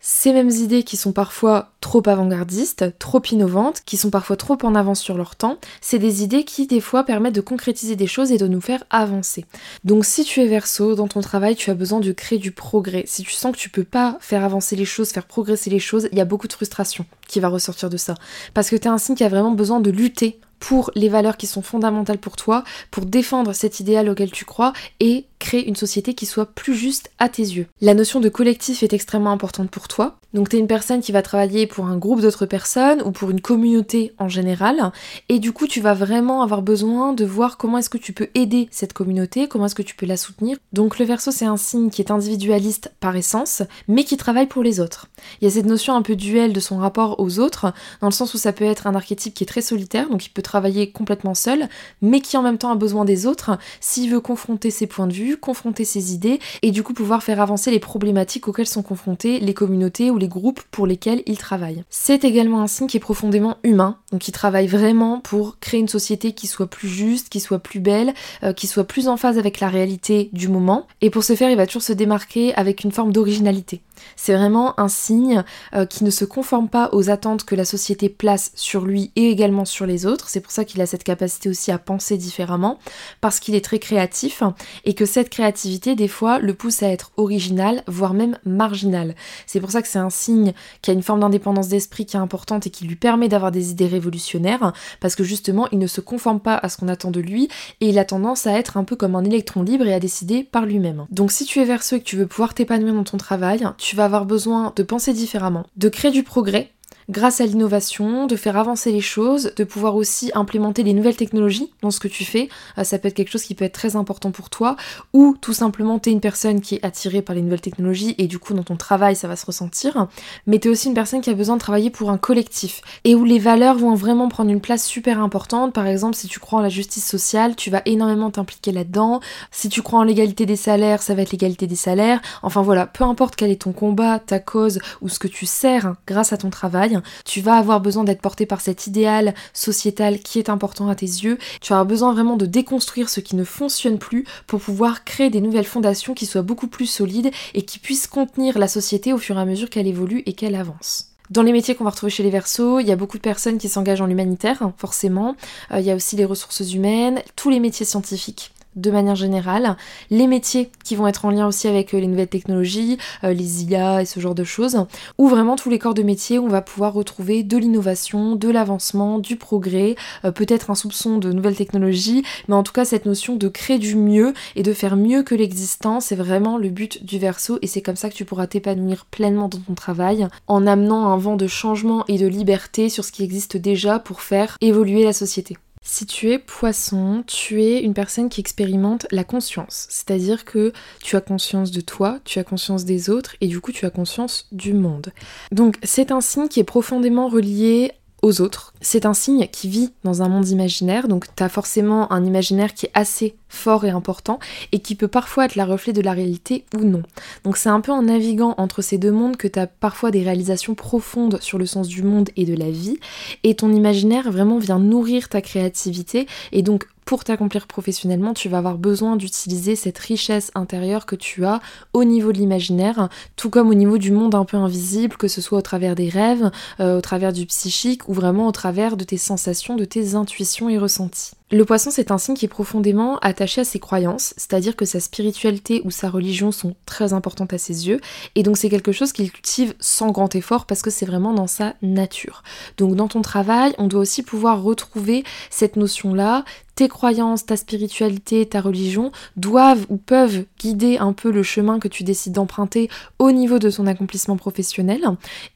ces mêmes idées qui sont parfois trop avant-gardistes, trop innovantes, qui sont parfois trop en avance sur leur temps, c'est des idées qui des fois permettent de concrétiser des choses et de nous faire avancer. Donc si tu es verso, dans ton travail, tu as besoin de créer du progrès. Si tu sens que tu peux pas faire avancer les choses, faire progresser les choses, il y a beaucoup de frustration qui va ressortir de ça. Parce que tu es un signe qui a vraiment besoin de lutter pour les valeurs qui sont fondamentales pour toi, pour défendre cet idéal auquel tu crois et créer une société qui soit plus juste à tes yeux. La notion de collectif est extrêmement importante pour toi. Donc tu es une personne qui va travailler pour un groupe d'autres personnes ou pour une communauté en général et du coup tu vas vraiment avoir besoin de voir comment est-ce que tu peux aider cette communauté, comment est-ce que tu peux la soutenir. Donc le verso c'est un signe qui est individualiste par essence mais qui travaille pour les autres. Il y a cette notion un peu duel de son rapport aux autres dans le sens où ça peut être un archétype qui est très solitaire donc il peut travailler complètement seul mais qui en même temps a besoin des autres s'il veut confronter ses points de vue confronter ses idées et du coup pouvoir faire avancer les problématiques auxquelles sont confrontées les communautés ou les groupes pour lesquels il travaille. C'est également un signe qui est profondément humain, donc qui travaille vraiment pour créer une société qui soit plus juste, qui soit plus belle, euh, qui soit plus en phase avec la réalité du moment. Et pour ce faire, il va toujours se démarquer avec une forme d'originalité. C'est vraiment un signe euh, qui ne se conforme pas aux attentes que la société place sur lui et également sur les autres. C'est pour ça qu'il a cette capacité aussi à penser différemment, parce qu'il est très créatif et que cette créativité, des fois, le pousse à être original, voire même marginal. C'est pour ça que c'est un signe qui a une forme d'indépendance d'esprit qui est importante et qui lui permet d'avoir des idées révolutionnaires, parce que justement, il ne se conforme pas à ce qu'on attend de lui et il a tendance à être un peu comme un électron libre et à décider par lui-même. Donc si tu es vers ceux et que tu veux pouvoir t'épanouir dans ton travail, tu vas avoir besoin de penser différemment, de créer du progrès, grâce à l'innovation, de faire avancer les choses, de pouvoir aussi implémenter les nouvelles technologies dans ce que tu fais. Euh, ça peut être quelque chose qui peut être très important pour toi, ou tout simplement tu es une personne qui est attirée par les nouvelles technologies et du coup dans ton travail ça va se ressentir, mais tu es aussi une personne qui a besoin de travailler pour un collectif et où les valeurs vont vraiment prendre une place super importante. Par exemple, si tu crois en la justice sociale, tu vas énormément t'impliquer là-dedans. Si tu crois en l'égalité des salaires, ça va être l'égalité des salaires. Enfin voilà, peu importe quel est ton combat, ta cause ou ce que tu sers hein, grâce à ton travail, tu vas avoir besoin d'être porté par cet idéal sociétal qui est important à tes yeux, tu avoir besoin vraiment de déconstruire ce qui ne fonctionne plus pour pouvoir créer des nouvelles fondations qui soient beaucoup plus solides et qui puissent contenir la société au fur et à mesure qu'elle évolue et qu'elle avance. Dans les métiers qu'on va retrouver chez les Verseaux, il y a beaucoup de personnes qui s'engagent en l'humanitaire, hein, forcément. Euh, il y a aussi les ressources humaines, tous les métiers scientifiques de manière générale, les métiers qui vont être en lien aussi avec euh, les nouvelles technologies, euh, les IA et ce genre de choses, ou vraiment tous les corps de métier où on va pouvoir retrouver de l'innovation, de l'avancement, du progrès, euh, peut-être un soupçon de nouvelles technologies, mais en tout cas cette notion de créer du mieux et de faire mieux que l'existant, c'est vraiment le but du verso et c'est comme ça que tu pourras t'épanouir pleinement dans ton travail en amenant un vent de changement et de liberté sur ce qui existe déjà pour faire évoluer la société. Si tu es poisson, tu es une personne qui expérimente la conscience, c'est-à-dire que tu as conscience de toi, tu as conscience des autres et du coup tu as conscience du monde. Donc c'est un signe qui est profondément relié aux autres. C'est un signe qui vit dans un monde imaginaire, donc tu as forcément un imaginaire qui est assez fort et important et qui peut parfois être la reflet de la réalité ou non. Donc c'est un peu en naviguant entre ces deux mondes que tu as parfois des réalisations profondes sur le sens du monde et de la vie et ton imaginaire vraiment vient nourrir ta créativité et donc pour t'accomplir professionnellement, tu vas avoir besoin d'utiliser cette richesse intérieure que tu as au niveau de l'imaginaire, tout comme au niveau du monde un peu invisible, que ce soit au travers des rêves, euh, au travers du psychique ou vraiment au travers de tes sensations, de tes intuitions et ressentis. Le poisson, c'est un signe qui est profondément attaché à ses croyances, c'est-à-dire que sa spiritualité ou sa religion sont très importantes à ses yeux, et donc c'est quelque chose qu'il cultive sans grand effort parce que c'est vraiment dans sa nature. Donc dans ton travail, on doit aussi pouvoir retrouver cette notion-là, tes croyances, ta spiritualité, ta religion doivent ou peuvent guider un peu le chemin que tu décides d'emprunter au niveau de ton accomplissement professionnel.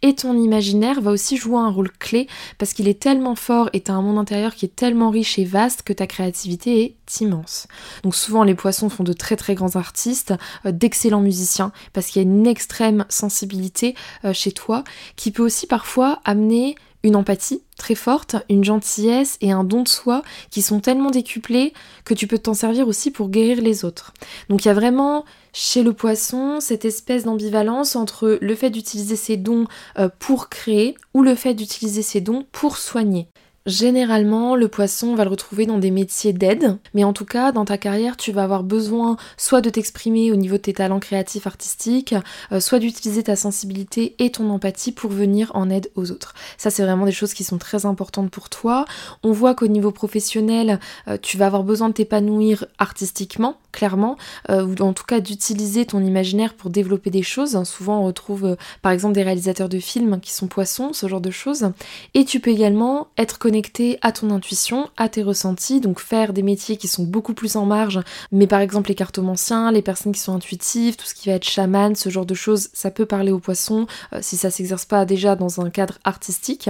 Et ton imaginaire va aussi jouer un rôle clé parce qu'il est tellement fort et tu as un monde intérieur qui est tellement riche et vaste que ta créativité est immense. Donc souvent les poissons font de très très grands artistes, euh, d'excellents musiciens, parce qu'il y a une extrême sensibilité euh, chez toi qui peut aussi parfois amener une empathie très forte, une gentillesse et un don de soi qui sont tellement décuplés que tu peux t'en servir aussi pour guérir les autres. Donc il y a vraiment chez le poisson cette espèce d'ambivalence entre le fait d'utiliser ses dons euh, pour créer ou le fait d'utiliser ses dons pour soigner. Généralement, le poisson va le retrouver dans des métiers d'aide, mais en tout cas, dans ta carrière, tu vas avoir besoin soit de t'exprimer au niveau de tes talents créatifs artistiques, euh, soit d'utiliser ta sensibilité et ton empathie pour venir en aide aux autres. Ça, c'est vraiment des choses qui sont très importantes pour toi. On voit qu'au niveau professionnel, euh, tu vas avoir besoin de t'épanouir artistiquement, clairement, euh, ou en tout cas d'utiliser ton imaginaire pour développer des choses. Souvent, on retrouve par exemple des réalisateurs de films qui sont poissons, ce genre de choses. Et tu peux également être connecté à ton intuition, à tes ressentis, donc faire des métiers qui sont beaucoup plus en marge, mais par exemple les cartomanciens, les personnes qui sont intuitives, tout ce qui va être chaman, ce genre de choses, ça peut parler aux poissons euh, si ça s'exerce pas déjà dans un cadre artistique,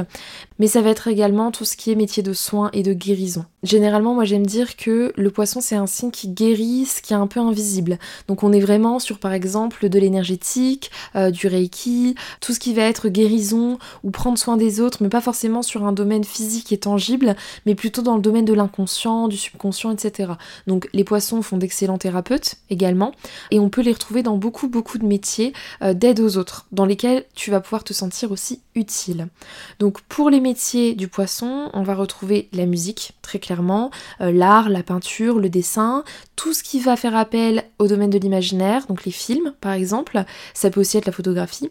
mais ça va être également tout ce qui est métier de soins et de guérison. Généralement, moi j'aime dire que le poisson c'est un signe qui guérit ce qui est un peu invisible. Donc on est vraiment sur par exemple de l'énergétique, euh, du reiki, tout ce qui va être guérison ou prendre soin des autres, mais pas forcément sur un domaine physique et tangible, mais plutôt dans le domaine de l'inconscient, du subconscient, etc. Donc les poissons font d'excellents thérapeutes également, et on peut les retrouver dans beaucoup beaucoup de métiers euh, d'aide aux autres, dans lesquels tu vas pouvoir te sentir aussi Donc pour les métiers du poisson, on va retrouver la musique, très clairement, euh, l'art, la peinture, le dessin, tout ce qui va faire appel au domaine de l'imaginaire, donc les films par exemple, ça peut aussi être la photographie.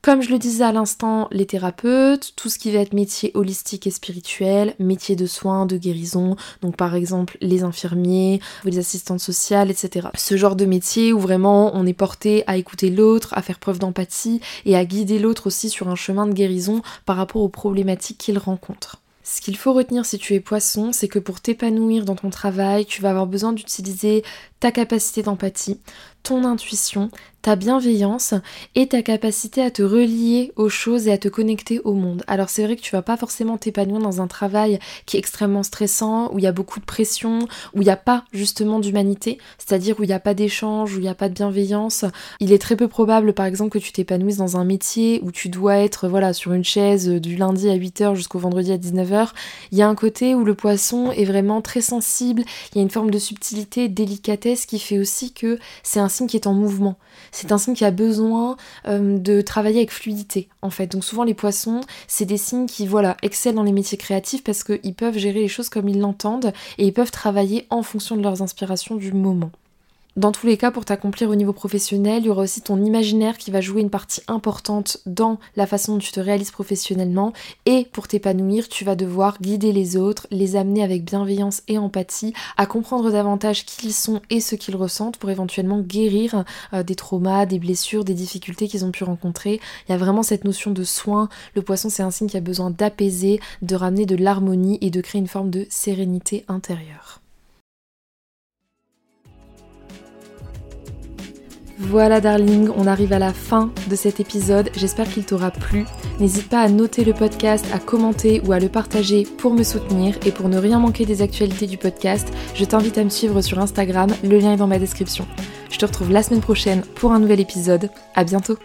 Comme je le disais à l'instant, les thérapeutes, tout ce qui va être métier holistique et spirituel, métier de soins, de guérison, donc par exemple les infirmiers, les assistantes sociales, etc. Ce genre de métier où vraiment on est porté à écouter l'autre, à faire preuve d'empathie et à guider l'autre aussi sur un chemin de guérison par rapport aux problématiques qu'il rencontre. Ce qu'il faut retenir si tu es poisson, c'est que pour t'épanouir dans ton travail, tu vas avoir besoin d'utiliser ta capacité d'empathie, ton intuition, ta bienveillance et ta capacité à te relier aux choses et à te connecter au monde. Alors c'est vrai que tu vas pas forcément t'épanouir dans un travail qui est extrêmement stressant, où il y a beaucoup de pression, où il n'y a pas justement d'humanité, c'est-à-dire où il n'y a pas d'échange, où il n'y a pas de bienveillance. Il est très peu probable par exemple que tu t'épanouisses dans un métier où tu dois être voilà sur une chaise du lundi à 8h jusqu'au vendredi à 19h. Il y a un côté où le poisson est vraiment très sensible, il y a une forme de subtilité, délicatesse qui fait aussi que c'est un qui est en mouvement c'est un signe qui a besoin euh, de travailler avec fluidité en fait. Donc souvent les poissons, c'est des signes qui voilà, excellent dans les métiers créatifs parce qu'ils peuvent gérer les choses comme ils l'entendent et ils peuvent travailler en fonction de leurs inspirations du moment. Dans tous les cas, pour t'accomplir au niveau professionnel, il y aura aussi ton imaginaire qui va jouer une partie importante dans la façon dont tu te réalises professionnellement. Et pour t'épanouir, tu vas devoir guider les autres, les amener avec bienveillance et empathie à comprendre davantage qui ils sont et ce qu'ils ressentent pour éventuellement guérir euh, des traumas, des blessures, des difficultés qu'ils ont pu rencontrer. Il y a vraiment cette notion de soin. Le poisson, c'est un signe qui a besoin d'apaiser, de ramener de l'harmonie et de créer une forme de sérénité intérieure. Voilà darling, on arrive à la fin de cet épisode, j'espère qu'il t'aura plu. N'hésite pas à noter le podcast, à commenter ou à le partager pour me soutenir et pour ne rien manquer des actualités du podcast, je t'invite à me suivre sur Instagram, le lien est dans ma description. Je te retrouve la semaine prochaine pour un nouvel épisode, à bientôt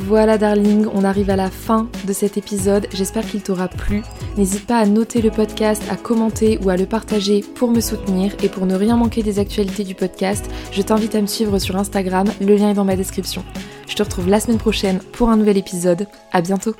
Voilà darling, on arrive à la fin de cet épisode, j'espère qu'il t'aura plu. N'hésite pas à noter le podcast, à commenter ou à le partager pour me soutenir et pour ne rien manquer des actualités du podcast, je t'invite à me suivre sur Instagram, le lien est dans ma description. Je te retrouve la semaine prochaine pour un nouvel épisode, à bientôt